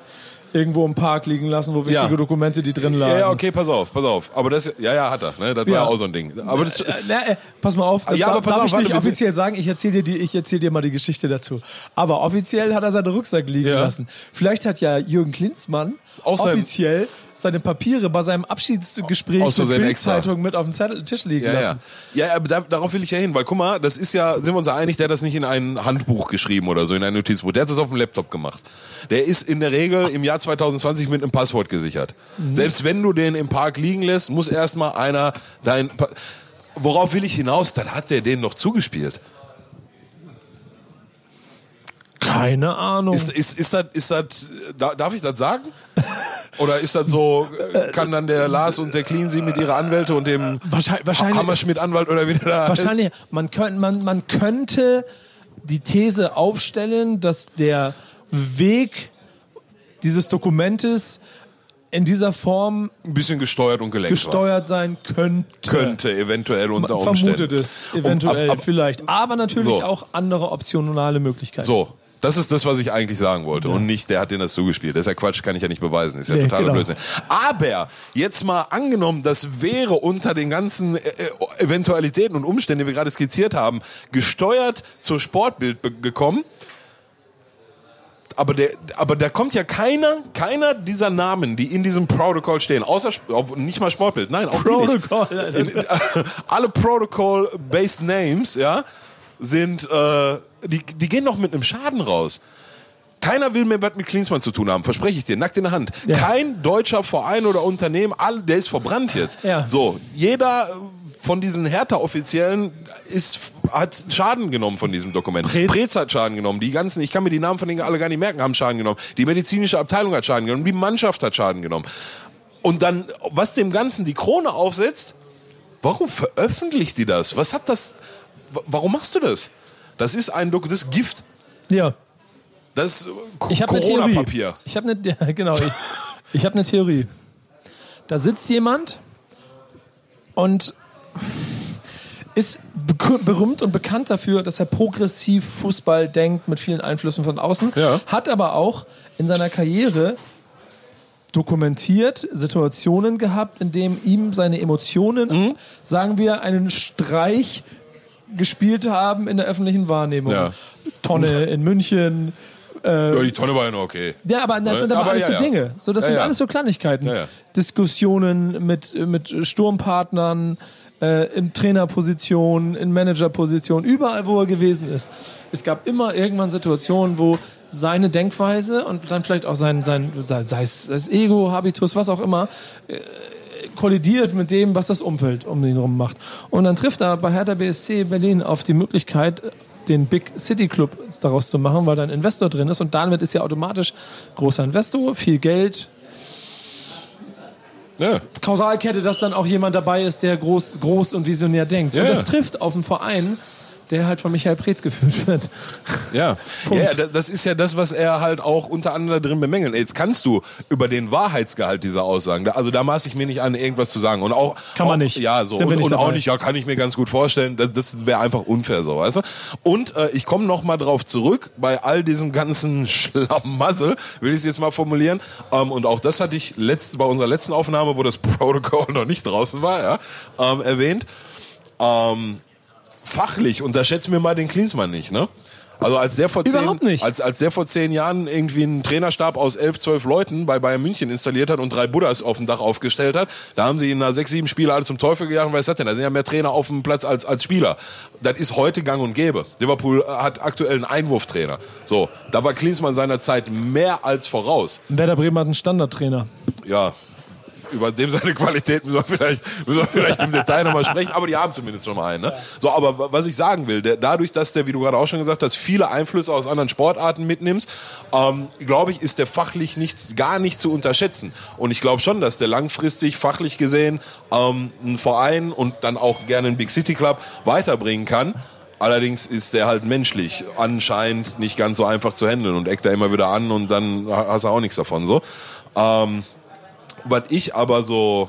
irgendwo im Park liegen lassen, wo wichtige ja. Dokumente die drin lagen. Ja, ja, okay, pass auf, pass auf. Aber das, ja, ja, hat er. Ne? Das war ja auch so ein Ding. Aber das, äh, äh, pass mal auf, das ja, darf, darf auf, ich nicht offiziell sagen. Ich erzähle dir, die, ich erzähl dir mal die Geschichte dazu. Aber offiziell hat er seinen Rucksack liegen lassen. Vielleicht hat ja Jürgen Klinsmann auch offiziell seine Papiere bei seinem Abschiedsgespräch der extra. Bildzeitung mit auf dem Zettel, Tisch liegen Ja, ja. lassen. ja aber da, darauf will ich ja hin, weil guck mal, das ist ja, sind wir uns ja einig, der hat das nicht in ein Handbuch geschrieben oder so, in ein Notizbuch. Der hat das auf dem Laptop gemacht. Der ist in der Regel im Jahr 2020 mit einem Passwort gesichert. Mhm. Selbst wenn du den im Park liegen lässt, muss erstmal einer dein. Pa Worauf will ich hinaus? Dann hat der den noch zugespielt. Keine Ahnung. Ist, ist, ist das, ist das, da- darf ich das sagen? Oder ist das so, kann dann der Lars und der Cleansy mit ihrer Anwälte und dem Wahrscheinlich- wahrscheinlich- Hammerschmidt-Anwalt oder wie der da? Wahrscheinlich, man, könnt, man, man könnte die These aufstellen, dass der Weg dieses Dokumentes in dieser Form ein bisschen gesteuert und gelenkt gesteuert sein könnte. war. Könnte eventuell unter Umständen. vermutet es eventuell, ab, ab, vielleicht. Aber natürlich So. auch andere optionale Möglichkeiten. so, das ist das, was ich eigentlich sagen wollte. Und nicht, der hat denen das zugespielt. Das ist ja Quatsch, kann ich ja nicht beweisen. Ist ja Nee, totaler genau. Blödsinn. Aber jetzt mal angenommen, das wäre unter den ganzen äh, äh, Eventualitäten und Umständen, die wir gerade skizziert haben, gesteuert zur Sportbild gekommen. Aber, der, aber da kommt ja keiner, keiner dieser Namen, die in diesem Protocol stehen, außer nicht mal Sportbild, nein, auch. Protocol, alle Protocol-based Names, ja, sind, äh, die, die gehen noch mit einem Schaden raus. Keiner will mehr was mit Klinsmann zu tun haben, verspreche ich dir, nackt in der Hand. Ja. Kein deutscher Verein oder Unternehmen, all, der ist verbrannt jetzt. Ja. So, jeder von diesen Hertha-Offiziellen ist, hat Schaden genommen von diesem Dokument. Preetz. Preetz hat Schaden genommen. Die ganzen, ich kann mir die Namen von denen alle gar nicht merken, haben Schaden genommen. Die medizinische Abteilung hat Schaden genommen. Die Mannschaft hat Schaden genommen. Und dann, was dem Ganzen die Krone aufsetzt, warum veröffentlicht die das? Was hat das, wa- warum machst du das? Das ist ein Dok das ist Gift. Ja. Das ist Ko- Ich habe eine Theorie. Corona-Papier. Ich habe eine, ja, genau. Ich, ich habe eine Theorie. Da sitzt jemand und ist be- berühmt und bekannt dafür, dass er progressiv Fußball denkt mit vielen Einflüssen von außen. Ja. Hat aber auch in seiner Karriere dokumentiert Situationen gehabt, in denen ihm seine Emotionen, Mhm. sagen wir, einen Streich gespielt haben in der öffentlichen Wahrnehmung. Ja. Tonne in München, Ja, die Tonne war ja noch okay. ja, aber das sind aber, Aber alles ja, so. Dinge. So, das sind alles so Kleinigkeiten. Diskussionen mit, mit Sturmpartnern, äh, in Trainerposition, in Managerposition, überall, wo er gewesen ist. Es gab immer irgendwann Situationen, wo seine Denkweise und dann vielleicht auch sein, sein sei es Ego, Habitus, was auch immer, äh, kollidiert mit dem, was das Umfeld um ihn herum macht. Und dann trifft er bei Hertha BSC Berlin auf die Möglichkeit, den Big City Club daraus zu machen, weil da ein Investor drin ist und damit ist ja automatisch großer Investor, viel Geld, Ja. Kausalkette, dass dann auch jemand dabei ist, der groß, groß und visionär denkt. Ja, und das trifft auf einen Verein, der halt von Michael Preetz geführt wird. Ja. Ja, das- ist ja das, was er halt auch unter anderem drin bemängelt. Jetzt kannst du über den Wahrheitsgehalt dieser Aussagen, also da maße ich mir nicht an, irgendwas zu sagen. Und auch, Kann man auch, nicht. Ja, so. Sind Und, und auch nicht, ja, kann ich mir ganz gut vorstellen. Das, das wäre einfach unfair so, weißt du? Und äh, ich komme noch mal drauf zurück, bei all diesem ganzen Schlamassel, will ich es jetzt mal formulieren. Ähm, und auch das hatte ich letzt, bei unserer letzten Aufnahme, wo das Protocol noch nicht draußen war, ja, ähm, erwähnt. Ähm, fachlich unterschätzt mir mal den Klinsmann nicht, ne? Also als der vor zehn, nicht. als als der vor zehn Jahren irgendwie einen Trainerstab aus elf, zwölf Leuten bei Bayern München installiert hat und drei Buddhas auf dem Dach aufgestellt hat, da haben sie ihn nach sechs, sieben Spiele alles zum Teufel gejagt. Was hat denn? Da sind ja mehr Trainer auf dem Platz als als Spieler. Das ist heute Gang und Gäbe. Liverpool hat aktuell einen Einwurftrainer. So, da war Klinsmann seiner Zeit mehr als voraus. Werder Bremen hat einen Standardtrainer. Ja. Über dem seine Qualität müssen wir vielleicht, müssen wir vielleicht im Detail nochmal sprechen, aber die haben zumindest schon mal einen. Ne? So, aber was ich sagen will, der, dadurch, dass der, wie du gerade auch schon gesagt hast, viele Einflüsse aus anderen Sportarten mitnimmst, ähm, glaube ich, ist der fachlich nicht, gar nicht zu unterschätzen. Und ich glaube schon, dass der langfristig fachlich gesehen ähm, einen Verein und dann auch gerne einen Big City Club weiterbringen kann. Allerdings ist der halt menschlich anscheinend nicht ganz so einfach zu handeln und eckt da immer wieder an und dann hast du auch nichts davon. So. Ähm, was ich aber so,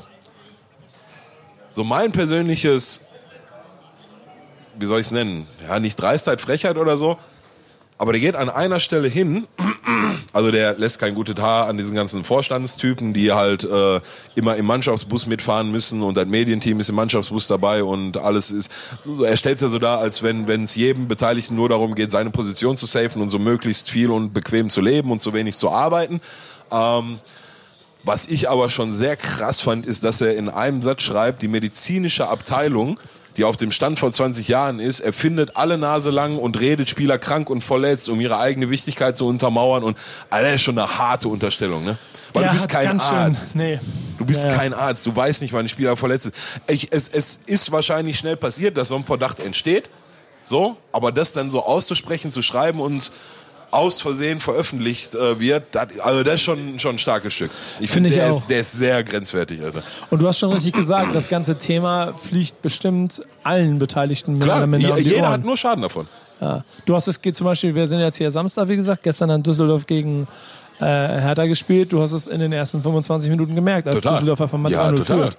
so mein persönliches, wie soll ich es nennen? Ja, nicht Dreistheit, Frechheit oder so, aber der geht an einer Stelle hin, also der lässt kein gutes Haar an diesen ganzen Vorstandstypen, die halt äh, immer im Mannschaftsbus mitfahren müssen und das Medienteam ist im Mannschaftsbus dabei und alles ist, so, er stellt es ja so dar, als wenn wenn es jedem Beteiligten nur darum geht, seine Position zu safen und so möglichst viel und bequem zu leben und so wenig zu arbeiten. Ähm, Was ich aber schon sehr krass fand, ist, dass er in einem Satz schreibt, die medizinische Abteilung, die auf dem Stand vor 20 Jahren ist, erfindet alle Nase lang und redet Spieler krank und verletzt, um ihre eigene Wichtigkeit zu untermauern. Und Alter, das ist schon eine harte Unterstellung, ne? Weil Der du bist kein ganz schön- Arzt. nee. Du bist Ja, ja. kein Arzt. Du weißt nicht, wann ein Spieler verletzt ist. Ich, es, es ist wahrscheinlich schnell passiert, dass so ein Verdacht entsteht. So, aber das dann so auszusprechen, zu schreiben und aus Versehen veröffentlicht äh, wird, das, also das ist schon, schon ein starkes Stück. Ich Finde ich der, ist, der ist sehr grenzwertig, Alter. Und du hast schon richtig gesagt, das ganze Thema fliegt bestimmt allen Beteiligten mehr Klar, die jeder Ohren. hat nur Schaden davon. Ja. Du hast es geht zum Beispiel, wir sind jetzt hier Samstag, wie gesagt, gestern an Düsseldorf gegen äh, Hertha gespielt. Du hast es in den ersten 25 Minuten gemerkt, als Total. Düsseldorf einfach mal ja, 3-0 total. führt.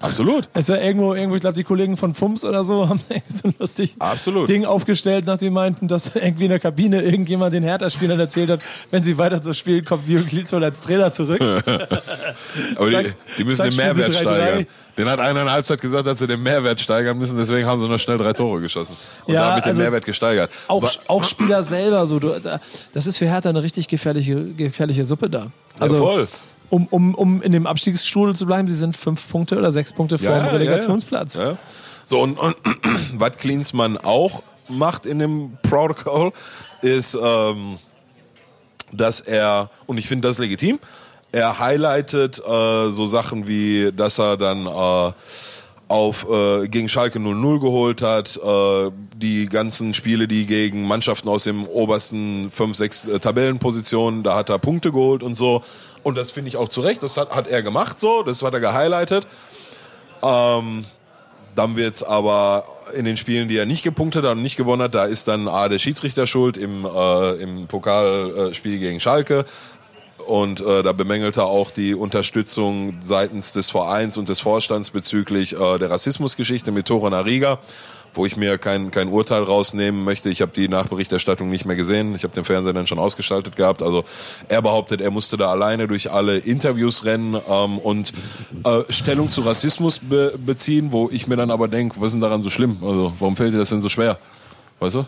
Absolut. Es ist ja irgendwo, irgendwo, ich glaube, die Kollegen von FUMS oder so haben irgendwie so ein lustig Absolut. Ding aufgestellt, dass sie meinten, dass irgendwie in der Kabine irgendjemand den Hertha-Spielern erzählt hat, wenn sie weiter so spielen, kommt Jürgen Klinsmann als Trainer zurück. Aber Sag- die, die müssen sag, den Mehrwert 3-3. steigern. Den hat einer in der Halbzeit gesagt, dass sie den Mehrwert steigern müssen, deswegen haben sie noch schnell drei Tore geschossen. Und Ja, damit den also Mehrwert gesteigert. Auch, auch Spieler selber so. Du, da, das ist für Hertha eine richtig gefährliche, gefährliche Suppe da. Also, voll. Um, um, um in dem Abstiegsstrudel zu bleiben, sie sind fünf Punkte oder sechs Punkte vor dem Relegationsplatz. So, und, und was Klinsmann auch macht in dem Protocol, ist, ähm, dass er, und ich finde das legitim, er highlightet äh, so Sachen wie, dass er dann äh, auf äh, gegen Schalke 0-0 geholt hat, äh, die ganzen Spiele, die gegen Mannschaften aus dem obersten 5, 6 äh, Tabellenpositionen, da hat er Punkte geholt und so. Und das finde ich auch zu Recht, das hat, hat er gemacht so, das hat er gehighlightet. Ähm, dann wird's aber in den Spielen, die er nicht gepunktet hat und nicht gewonnen hat, da ist dann A, der Schiedsrichter schuld im, äh, im Pokalspiel gegen Schalke. Und äh, da bemängelt er auch die Unterstützung seitens des Vereins und des Vorstands bezüglich äh, der Rassismusgeschichte mit Tore Nariga, wo ich mir kein, kein Urteil rausnehmen möchte. Ich habe die Nachberichterstattung nicht mehr gesehen. Ich habe den Fernseher dann schon ausgeschaltet gehabt. Also er behauptet, er musste da alleine durch alle Interviews rennen ähm, und äh, Stellung zu Rassismus be beziehen, wo ich mir dann aber denke, was ist denn daran so schlimm? Also warum fällt dir das denn so schwer? Weißt du?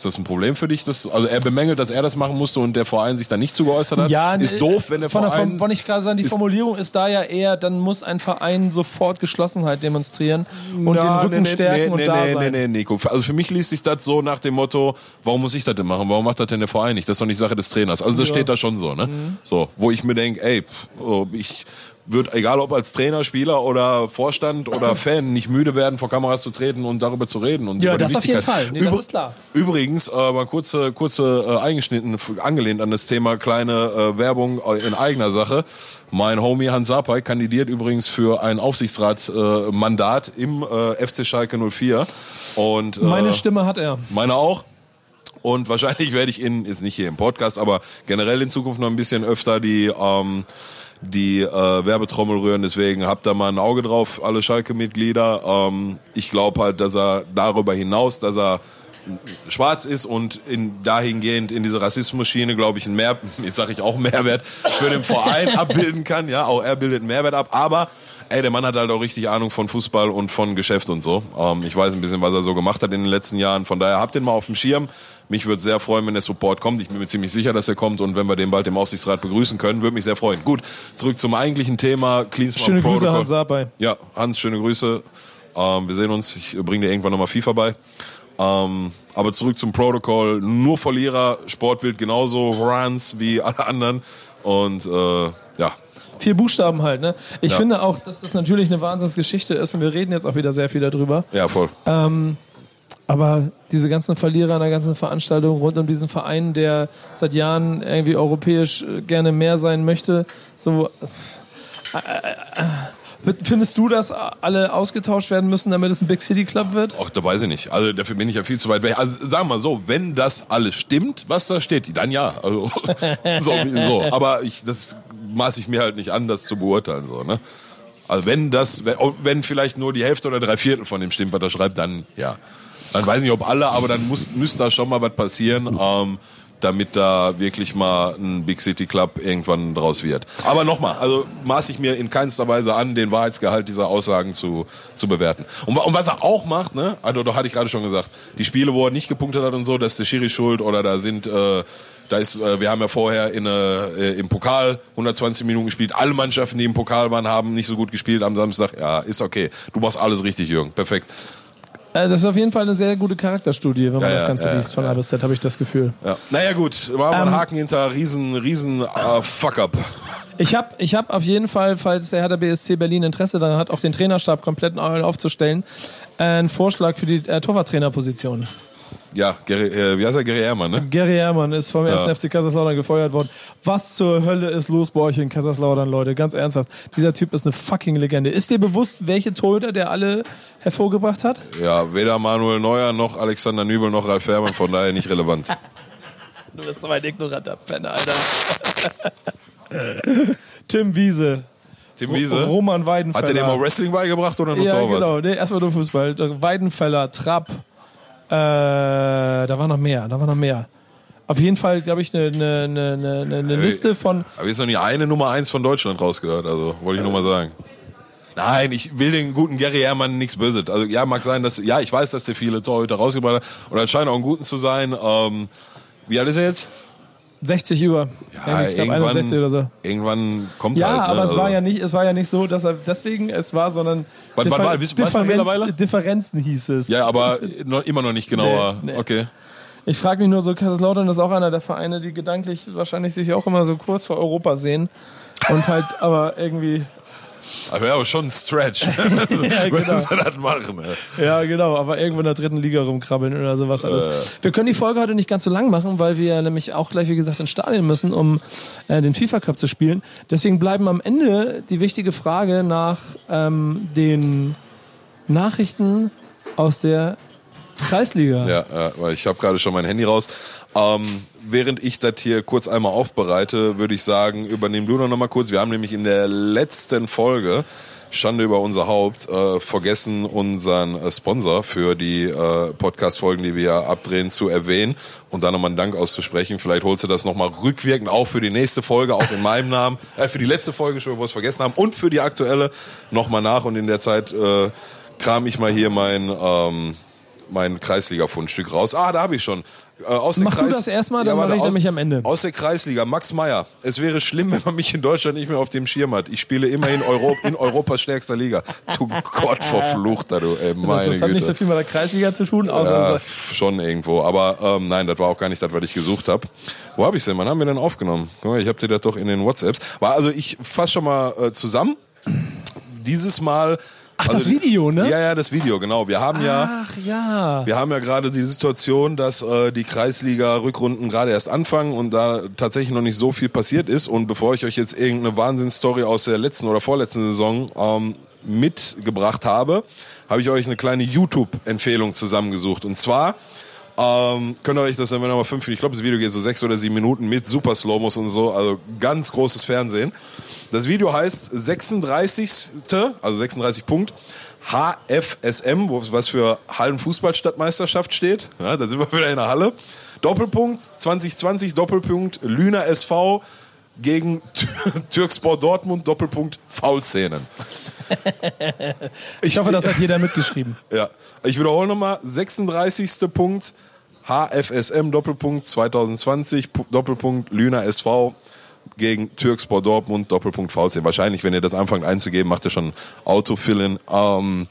Ist das ein Problem für dich? Dass, also er bemängelt, dass er das machen musste und der Verein sich da nicht zu geäußert hat. Ja, ist äh, doof, wenn der von der, Verein. von, wollte ich gerade sagen, die ist- Formulierung ist da ja eher, dann muss ein Verein sofort Geschlossenheit demonstrieren und Ja, den Rücken nee, nee, stärken nee, und nee, da nee, sein. Nee, nee, Nico. Also für mich liest sich das so nach dem Motto, warum muss ich das denn machen? Warum macht das denn der Verein nicht? Das ist doch nicht Sache des Trainers. Also das Ja. steht da schon so, ne? Mhm. So, wo ich mir denke, ey, oh, ich würde, egal ob als Trainer, Spieler oder Vorstand oder Fan, nicht müde werden, vor Kameras zu treten und darüber zu reden. Und Ja, das auf jeden. Fall. Nee, das ist klar. Übrigens, äh, mal kurze, kurze äh, eingeschnitten, angelehnt an das Thema kleine äh, Werbung äh, in eigener Sache. Mein Homie Hans Sapai kandidiert übrigens für ein Aufsichtsratmandat äh, im äh, FC Schalke 04. Und, äh, Meine Stimme hat er. meine auch. Und wahrscheinlich werde ich in, ist nicht hier im Podcast, aber generell in Zukunft noch ein bisschen öfter die, ähm, die äh, Werbetrommel rühren. Deswegen habt da mal ein Auge drauf, alle Schalke-Mitglieder. Ähm, ich glaube halt, dass er darüber hinaus, dass er schwarz ist und in, dahingehend in diese Rassismus-Schiene, glaube ich, ein Mehr, jetzt sage ich auch Mehrwert für den Verein abbilden kann. Ja, auch er bildet einen Mehrwert ab. Aber ey, der Mann hat halt auch richtig Ahnung von Fußball und von Geschäft und so. Ähm, ich weiß ein bisschen, was er so gemacht hat in den letzten Jahren. Von daher habt den mal auf dem Schirm. Mich würde sehr freuen, wenn der Support kommt. Ich bin mir ziemlich sicher, dass er kommt und wenn wir den bald im Aufsichtsrat begrüßen können, würde mich sehr freuen. Gut, zurück zum eigentlichen Thema. Klinsmann Schöne Grüße, Protocol. Hans Sapai. Ja, Hans, schöne Grüße. Ähm, wir sehen uns. Ich bringe dir irgendwann nochmal FIFA bei. Ähm, aber zurück zum Protokoll. Nur Verlierer, Sportbild genauso, Runs wie alle anderen. Und äh, ja, Vier Buchstaben halt, ne? Ich Ja. finde auch, dass das natürlich eine Wahnsinnsgeschichte ist und wir reden jetzt auch wieder sehr viel darüber. ja, voll. Aber diese ganzen Verlierer an der ganzen Veranstaltung rund um diesen Verein, der seit Jahren irgendwie europäisch äh, gerne mehr sein möchte, so. Äh, äh, äh, findest du, dass alle ausgetauscht werden müssen, damit es ein Big City Club wird? Ach, da weiß ich nicht. Also dafür bin ich ja viel zu weit weg. Also sagen wir mal so, wenn das alles stimmt, was da steht, dann ja. Also so, so. Aber ich, das maße ich mir halt nicht an, das zu beurteilen. So, ne? Also wenn das, wenn, wenn vielleicht nur die Hälfte oder drei Viertel von dem stimmt, was er schreibt, dann ja. Dann weiß ich nicht, ob alle, aber dann muss, müsste da schon mal was passieren. Ähm, damit da wirklich mal ein Big City Club irgendwann draus wird. Aber nochmal, also maße ich mir in keinster Weise an, den Wahrheitsgehalt dieser Aussagen zu, zu bewerten. Und, und was er auch macht, ne, also da hatte ich gerade schon gesagt, die Spiele, wo er nicht gepunktet hat und so, das ist der Schiri schuld oder da sind äh, da ist, äh, wir haben ja vorher in, äh, im Pokal 120 Minuten gespielt. Alle Mannschaften, die im Pokal waren, haben nicht so gut gespielt am Samstag. Ja, ist okay. Du machst alles richtig, Jürgen. Perfekt. Äh, das ist auf jeden Fall eine sehr gute Charakterstudie, wenn man ja, das Ganze ja, liest von ja. A bis Z, habe ich das Gefühl. Ja. Naja gut, machen wir ähm, einen Haken hinter riesen, riesen uh, Fuck-up. Ich habe ich hab auf jeden Fall, falls der Hertha BSC Berlin Interesse daran hat, auch den Trainerstab komplett neu aufzustellen, einen Vorschlag für die äh, Torwarttrainerposition. Ja, Gary, äh, wie heißt er? Gary Ehrmann, ne? Gary Ehrmann ist vom ja. 1. FC Kaiserslautern gefeuert worden. Was zur Hölle ist los bei euch in Kaiserslautern, Leute? Ganz ernsthaft. Dieser Typ ist eine fucking Legende. Ist dir bewusst, welche Torhüter der alle hervorgebracht hat? Ja, weder Manuel Neuer noch Alexander Nübel noch Ralf Fährmann, von daher nicht relevant. du bist so ein ignoranter Penner, Alter. Tim Wiese. Tim Wiese? Roman Weidenfeller. Hat er dir mal Wrestling beigebracht oder nur ja, Torwart? genau. Nee, erstmal nur Fußball. Weidenfeller, Trapp, äh, da war noch mehr, da war noch mehr. Auf jeden Fall, glaube ich, eine ne, ne, ne, ne, ne Liste von. Aber jetzt noch nie eine Nummer eins von Deutschland rausgehört, also wollte ich nur mal sagen. Nein, ich will den guten Gary Herrmann nichts Böses. Also ja, mag sein, dass ja, ich weiß, dass der viele Torhüter rausgebracht hat und er scheint auch einen guten zu sein. Ähm, wie alt ist er jetzt? 60 über. Ja, ich glaube 61 oder so. Irgendwann kommt ja, halt. Ja, ne? aber es war also ja nicht, es war ja nicht so, dass er deswegen es war, sondern was, Differ war, wisst, Differenz, Differenzen hieß es. Ja, aber noch, immer noch nicht genauer. Nee, nee. Okay. Ich frage mich nur so, Kaiserslautern ist auch einer der Vereine, die gedanklich wahrscheinlich sich auch immer so kurz vor Europa sehen und halt aber irgendwie aber wäre aber schon ein Stretch, ja, genau. sie das machen. Ja. ja, genau, aber irgendwo in der dritten Liga rumkrabbeln oder sowas alles. Äh. Wir können die Folge heute nicht ganz so lang machen, weil wir nämlich auch gleich, wie gesagt, ins Stadion müssen, um äh, den FIFA Cup zu spielen. Deswegen bleiben am Ende die wichtige Frage nach ähm, den Nachrichten aus der Kreisliga. Ja, ja weil ich habe gerade schon mein Handy raus. Ähm, während ich das hier kurz einmal aufbereite, würde ich sagen, übernehm du noch mal kurz. Wir haben nämlich in der letzten Folge Schande über unser Haupt, äh, vergessen unseren äh, Sponsor für die äh, Podcast-Folgen, die wir abdrehen, zu erwähnen und da nochmal einen Dank auszusprechen. Vielleicht holst du das nochmal rückwirkend auch für die nächste Folge, auch in meinem Namen, äh, für die letzte Folge schon, wo wir es vergessen haben und für die aktuelle nochmal nach und in der Zeit äh, kram ich mal hier mein, ähm, mein Kreisliga-Fundstück raus. Ah, da habe ich schon. Äh, aus Mach Kreis, du das erstmal, dann ja, mache ich nämlich am Ende. Aus der Kreisliga, Max Meyer. Es wäre schlimm, wenn man mich in Deutschland nicht mehr auf dem Schirm hat. Ich spiele immer in, Euro, in Europas stärkster Liga. Du Gott verflucht da, du. Ey, meine das hat nicht so viel mit der Kreisliga zu tun, außer ja, schon irgendwo. Aber ähm, nein, das war auch gar nicht das, was ich gesucht habe. Wo habe ich denn? Wann haben wir denn aufgenommen? Guck mal, ich habe dir das doch in den WhatsApps. War also ich fasse schon mal äh, zusammen. Dieses Mal Ach, also, das Video, ne? Ja, ja, das Video, genau. Wir haben ja, Ach, ja. Wir haben ja gerade die Situation, dass äh, die Kreisliga-Rückrunden gerade erst anfangen und da tatsächlich noch nicht so viel passiert ist. Und bevor ich euch jetzt irgendeine Wahnsinnsstory aus der letzten oder vorletzten Saison ähm, mitgebracht habe, habe ich euch eine kleine YouTube-Empfehlung zusammengesucht. Und zwar ähm, könnt ihr euch das dann, wenn ihr mal fünf, ich glaube, das Video geht so sechs oder sieben Minuten mit super Slowmos und so, also ganz großes Fernsehen. Das Video heißt 36. also 36 Punkt. HFSM, was für Hallenfußballstadtmeisterschaft steht. Ja, da sind wir wieder in der Halle. Doppelpunkt 2020, Doppelpunkt Lüner SV gegen Türkspor Dortmund, Doppelpunkt Faulzähnen. ich hoffe, das hat jeder mitgeschrieben. Ja, ich wiederhole nochmal, 36. Punkt HFSM Doppelpunkt 2020 Doppelpunkt Lüner SV gegen Türkspor Dortmund Doppelpunkt VC. Wahrscheinlich, wenn ihr das anfangt einzugeben, macht ihr schon Autofillen. Ähm,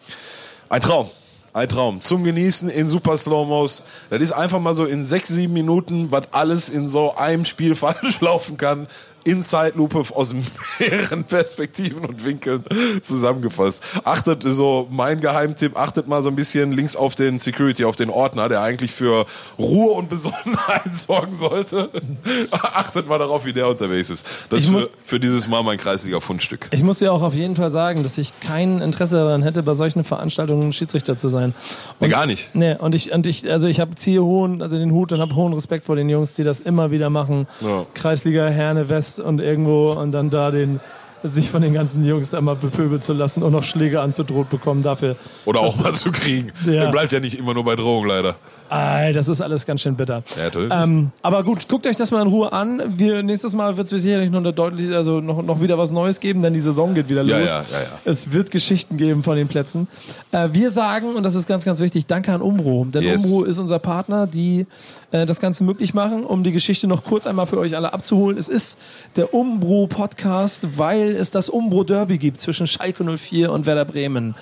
ein Traum. Ein Traum. Zum Genießen in Super Slow-Mos. Das ist einfach mal so in sechs, sieben Minuten, was alles in so einem Spiel falsch laufen kann in Zeitlupe aus mehreren Perspektiven und Winkeln zusammengefasst. Achtet so mein Geheimtipp, achtet mal so ein bisschen links auf den Security, auf den Ordner, der eigentlich für Ruhe und Besonnenheit sorgen sollte. achtet mal darauf, wie der unterwegs ist. Das ist für, für, dieses Mal mein kreisliga Fundstück. Ich muss dir auch auf jeden Fall sagen, dass ich kein Interesse daran hätte, bei solchen Veranstaltungen Schiedsrichter zu sein. Und, nee, gar nicht. Nee, und ich, und ich, also ich habe ziehe hohen, also den Hut und habe hohen Respekt vor den Jungs, die das immer wieder machen. Ja. Kreisliga Herne West und irgendwo und dann da den sich von den ganzen Jungs einmal bepöbeln zu lassen und noch Schläge anzudroht bekommen dafür. Oder auch mal zu kriegen. Ja. Der bleibt ja nicht immer nur bei Drohung leider. Ay, das ist alles ganz schön bitter. Ja. Ähm, aber gut, guckt euch das mal in Ruhe an. Wir, nächstes Mal wird es sicherlich noch, deutlich, also noch, noch wieder was Neues geben, denn die Saison geht wieder los. Ja, ja, ja, es wird Geschichten geben von den Plätzen. Äh, wir sagen, und das ist ganz, ganz wichtig, danke an Umro. Denn yes. Umro ist unser Partner, die äh, das Ganze möglich machen, um die Geschichte noch kurz einmal für euch alle abzuholen. Es ist der Umbro Podcast, weil es das Umbro Derby gibt zwischen Schalke 04 und Werder Bremen.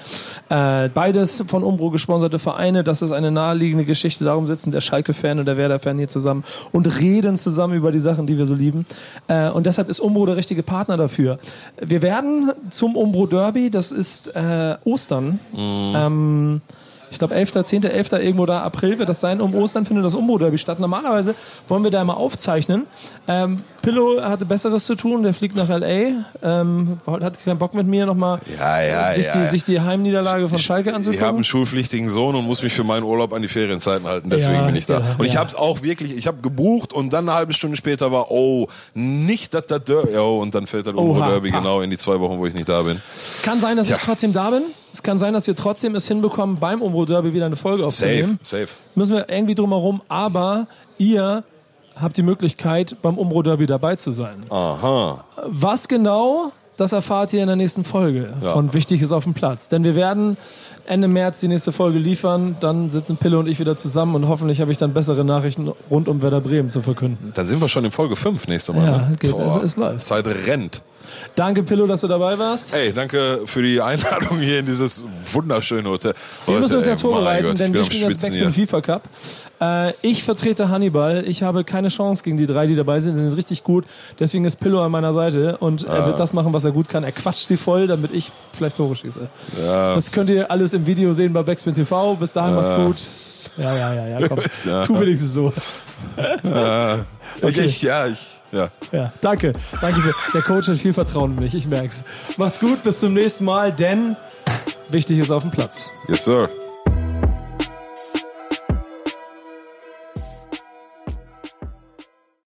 Äh, beides von Umbro gesponserte Vereine. Das ist eine naheliegende Geschichte. Darum sitzen der Schalke-Fan und der Werder-Fan hier zusammen und reden zusammen über die Sachen, die wir so lieben. Äh, und deshalb ist Umbro der richtige Partner dafür. Wir werden zum Umbro Derby, das ist äh, Ostern. Mhm. Ähm, ich glaube 11., 10., 11. irgendwo da April wird das sein. Um Ostern findet das Umbro-Derby statt. Normalerweise wollen wir da mal aufzeichnen. Ähm, Pillow hatte Besseres zu tun, der fliegt nach L.A., ähm, hat keinen Bock mit mir nochmal ja, ja, sich, ja. Die, sich die Heimniederlage von Schalke anzugucken. Ich habe einen schulpflichtigen Sohn und muss mich für meinen Urlaub an die Ferienzeiten halten, deswegen ja, bin ich da. und ich habe es auch wirklich, ich habe gebucht und dann eine halbe Stunde später war, oh, nicht das, das oh, und dann fällt das Umbro-Derby genau in die zwei Wochen, wo ich nicht da bin. Kann sein, dass ich trotzdem da bin. Es kann sein, dass wir trotzdem es hinbekommen, beim Umbro Derby wieder eine Folge aufzunehmen. Safe, safe. Müssen wir irgendwie drumherum, aber ihr habt die Möglichkeit, beim Umbro Derby dabei zu sein. Aha. Was genau, das erfahrt ihr in der nächsten Folge ja. von Wichtig ist auf dem Platz. Denn wir werden Ende März die nächste Folge liefern. Dann sitzen Pille und ich wieder zusammen und hoffentlich habe ich dann bessere Nachrichten rund um Werder Bremen zu verkünden. Dann sind wir schon in Folge 5 nächste Mal. Ja, ne? geht. Boah, es, es läuft. Zeit rennt. Danke, Pillow, dass du dabei warst. Hey, danke für die Einladung hier in dieses wunderschöne Hotel. Wir müssen uns jetzt vorbereiten, denn wir spielen jetzt Backspin FIFA Cup. Äh, ich vertrete Hannibal. Ich habe keine Chance gegen die drei, die dabei sind. Die sind richtig gut. Deswegen ist Pillow an meiner Seite und er wird das machen, was er gut kann. Er quatscht sie voll, damit ich vielleicht Tore schieße. Ja. Das könnt ihr alles im Video sehen bei Backspin TV. Bis dahin ja. macht's gut. Ja, ja, ja, ja, komm. Ja. Tu wenigstens so. Ja. Okay. Ich, ja, ich ja. Ja, danke. Danke für, der Coach hat viel Vertrauen in mich, ich merk's. Macht's gut, bis zum nächsten Mal, denn wichtig ist auf dem Platz. Yes, sir.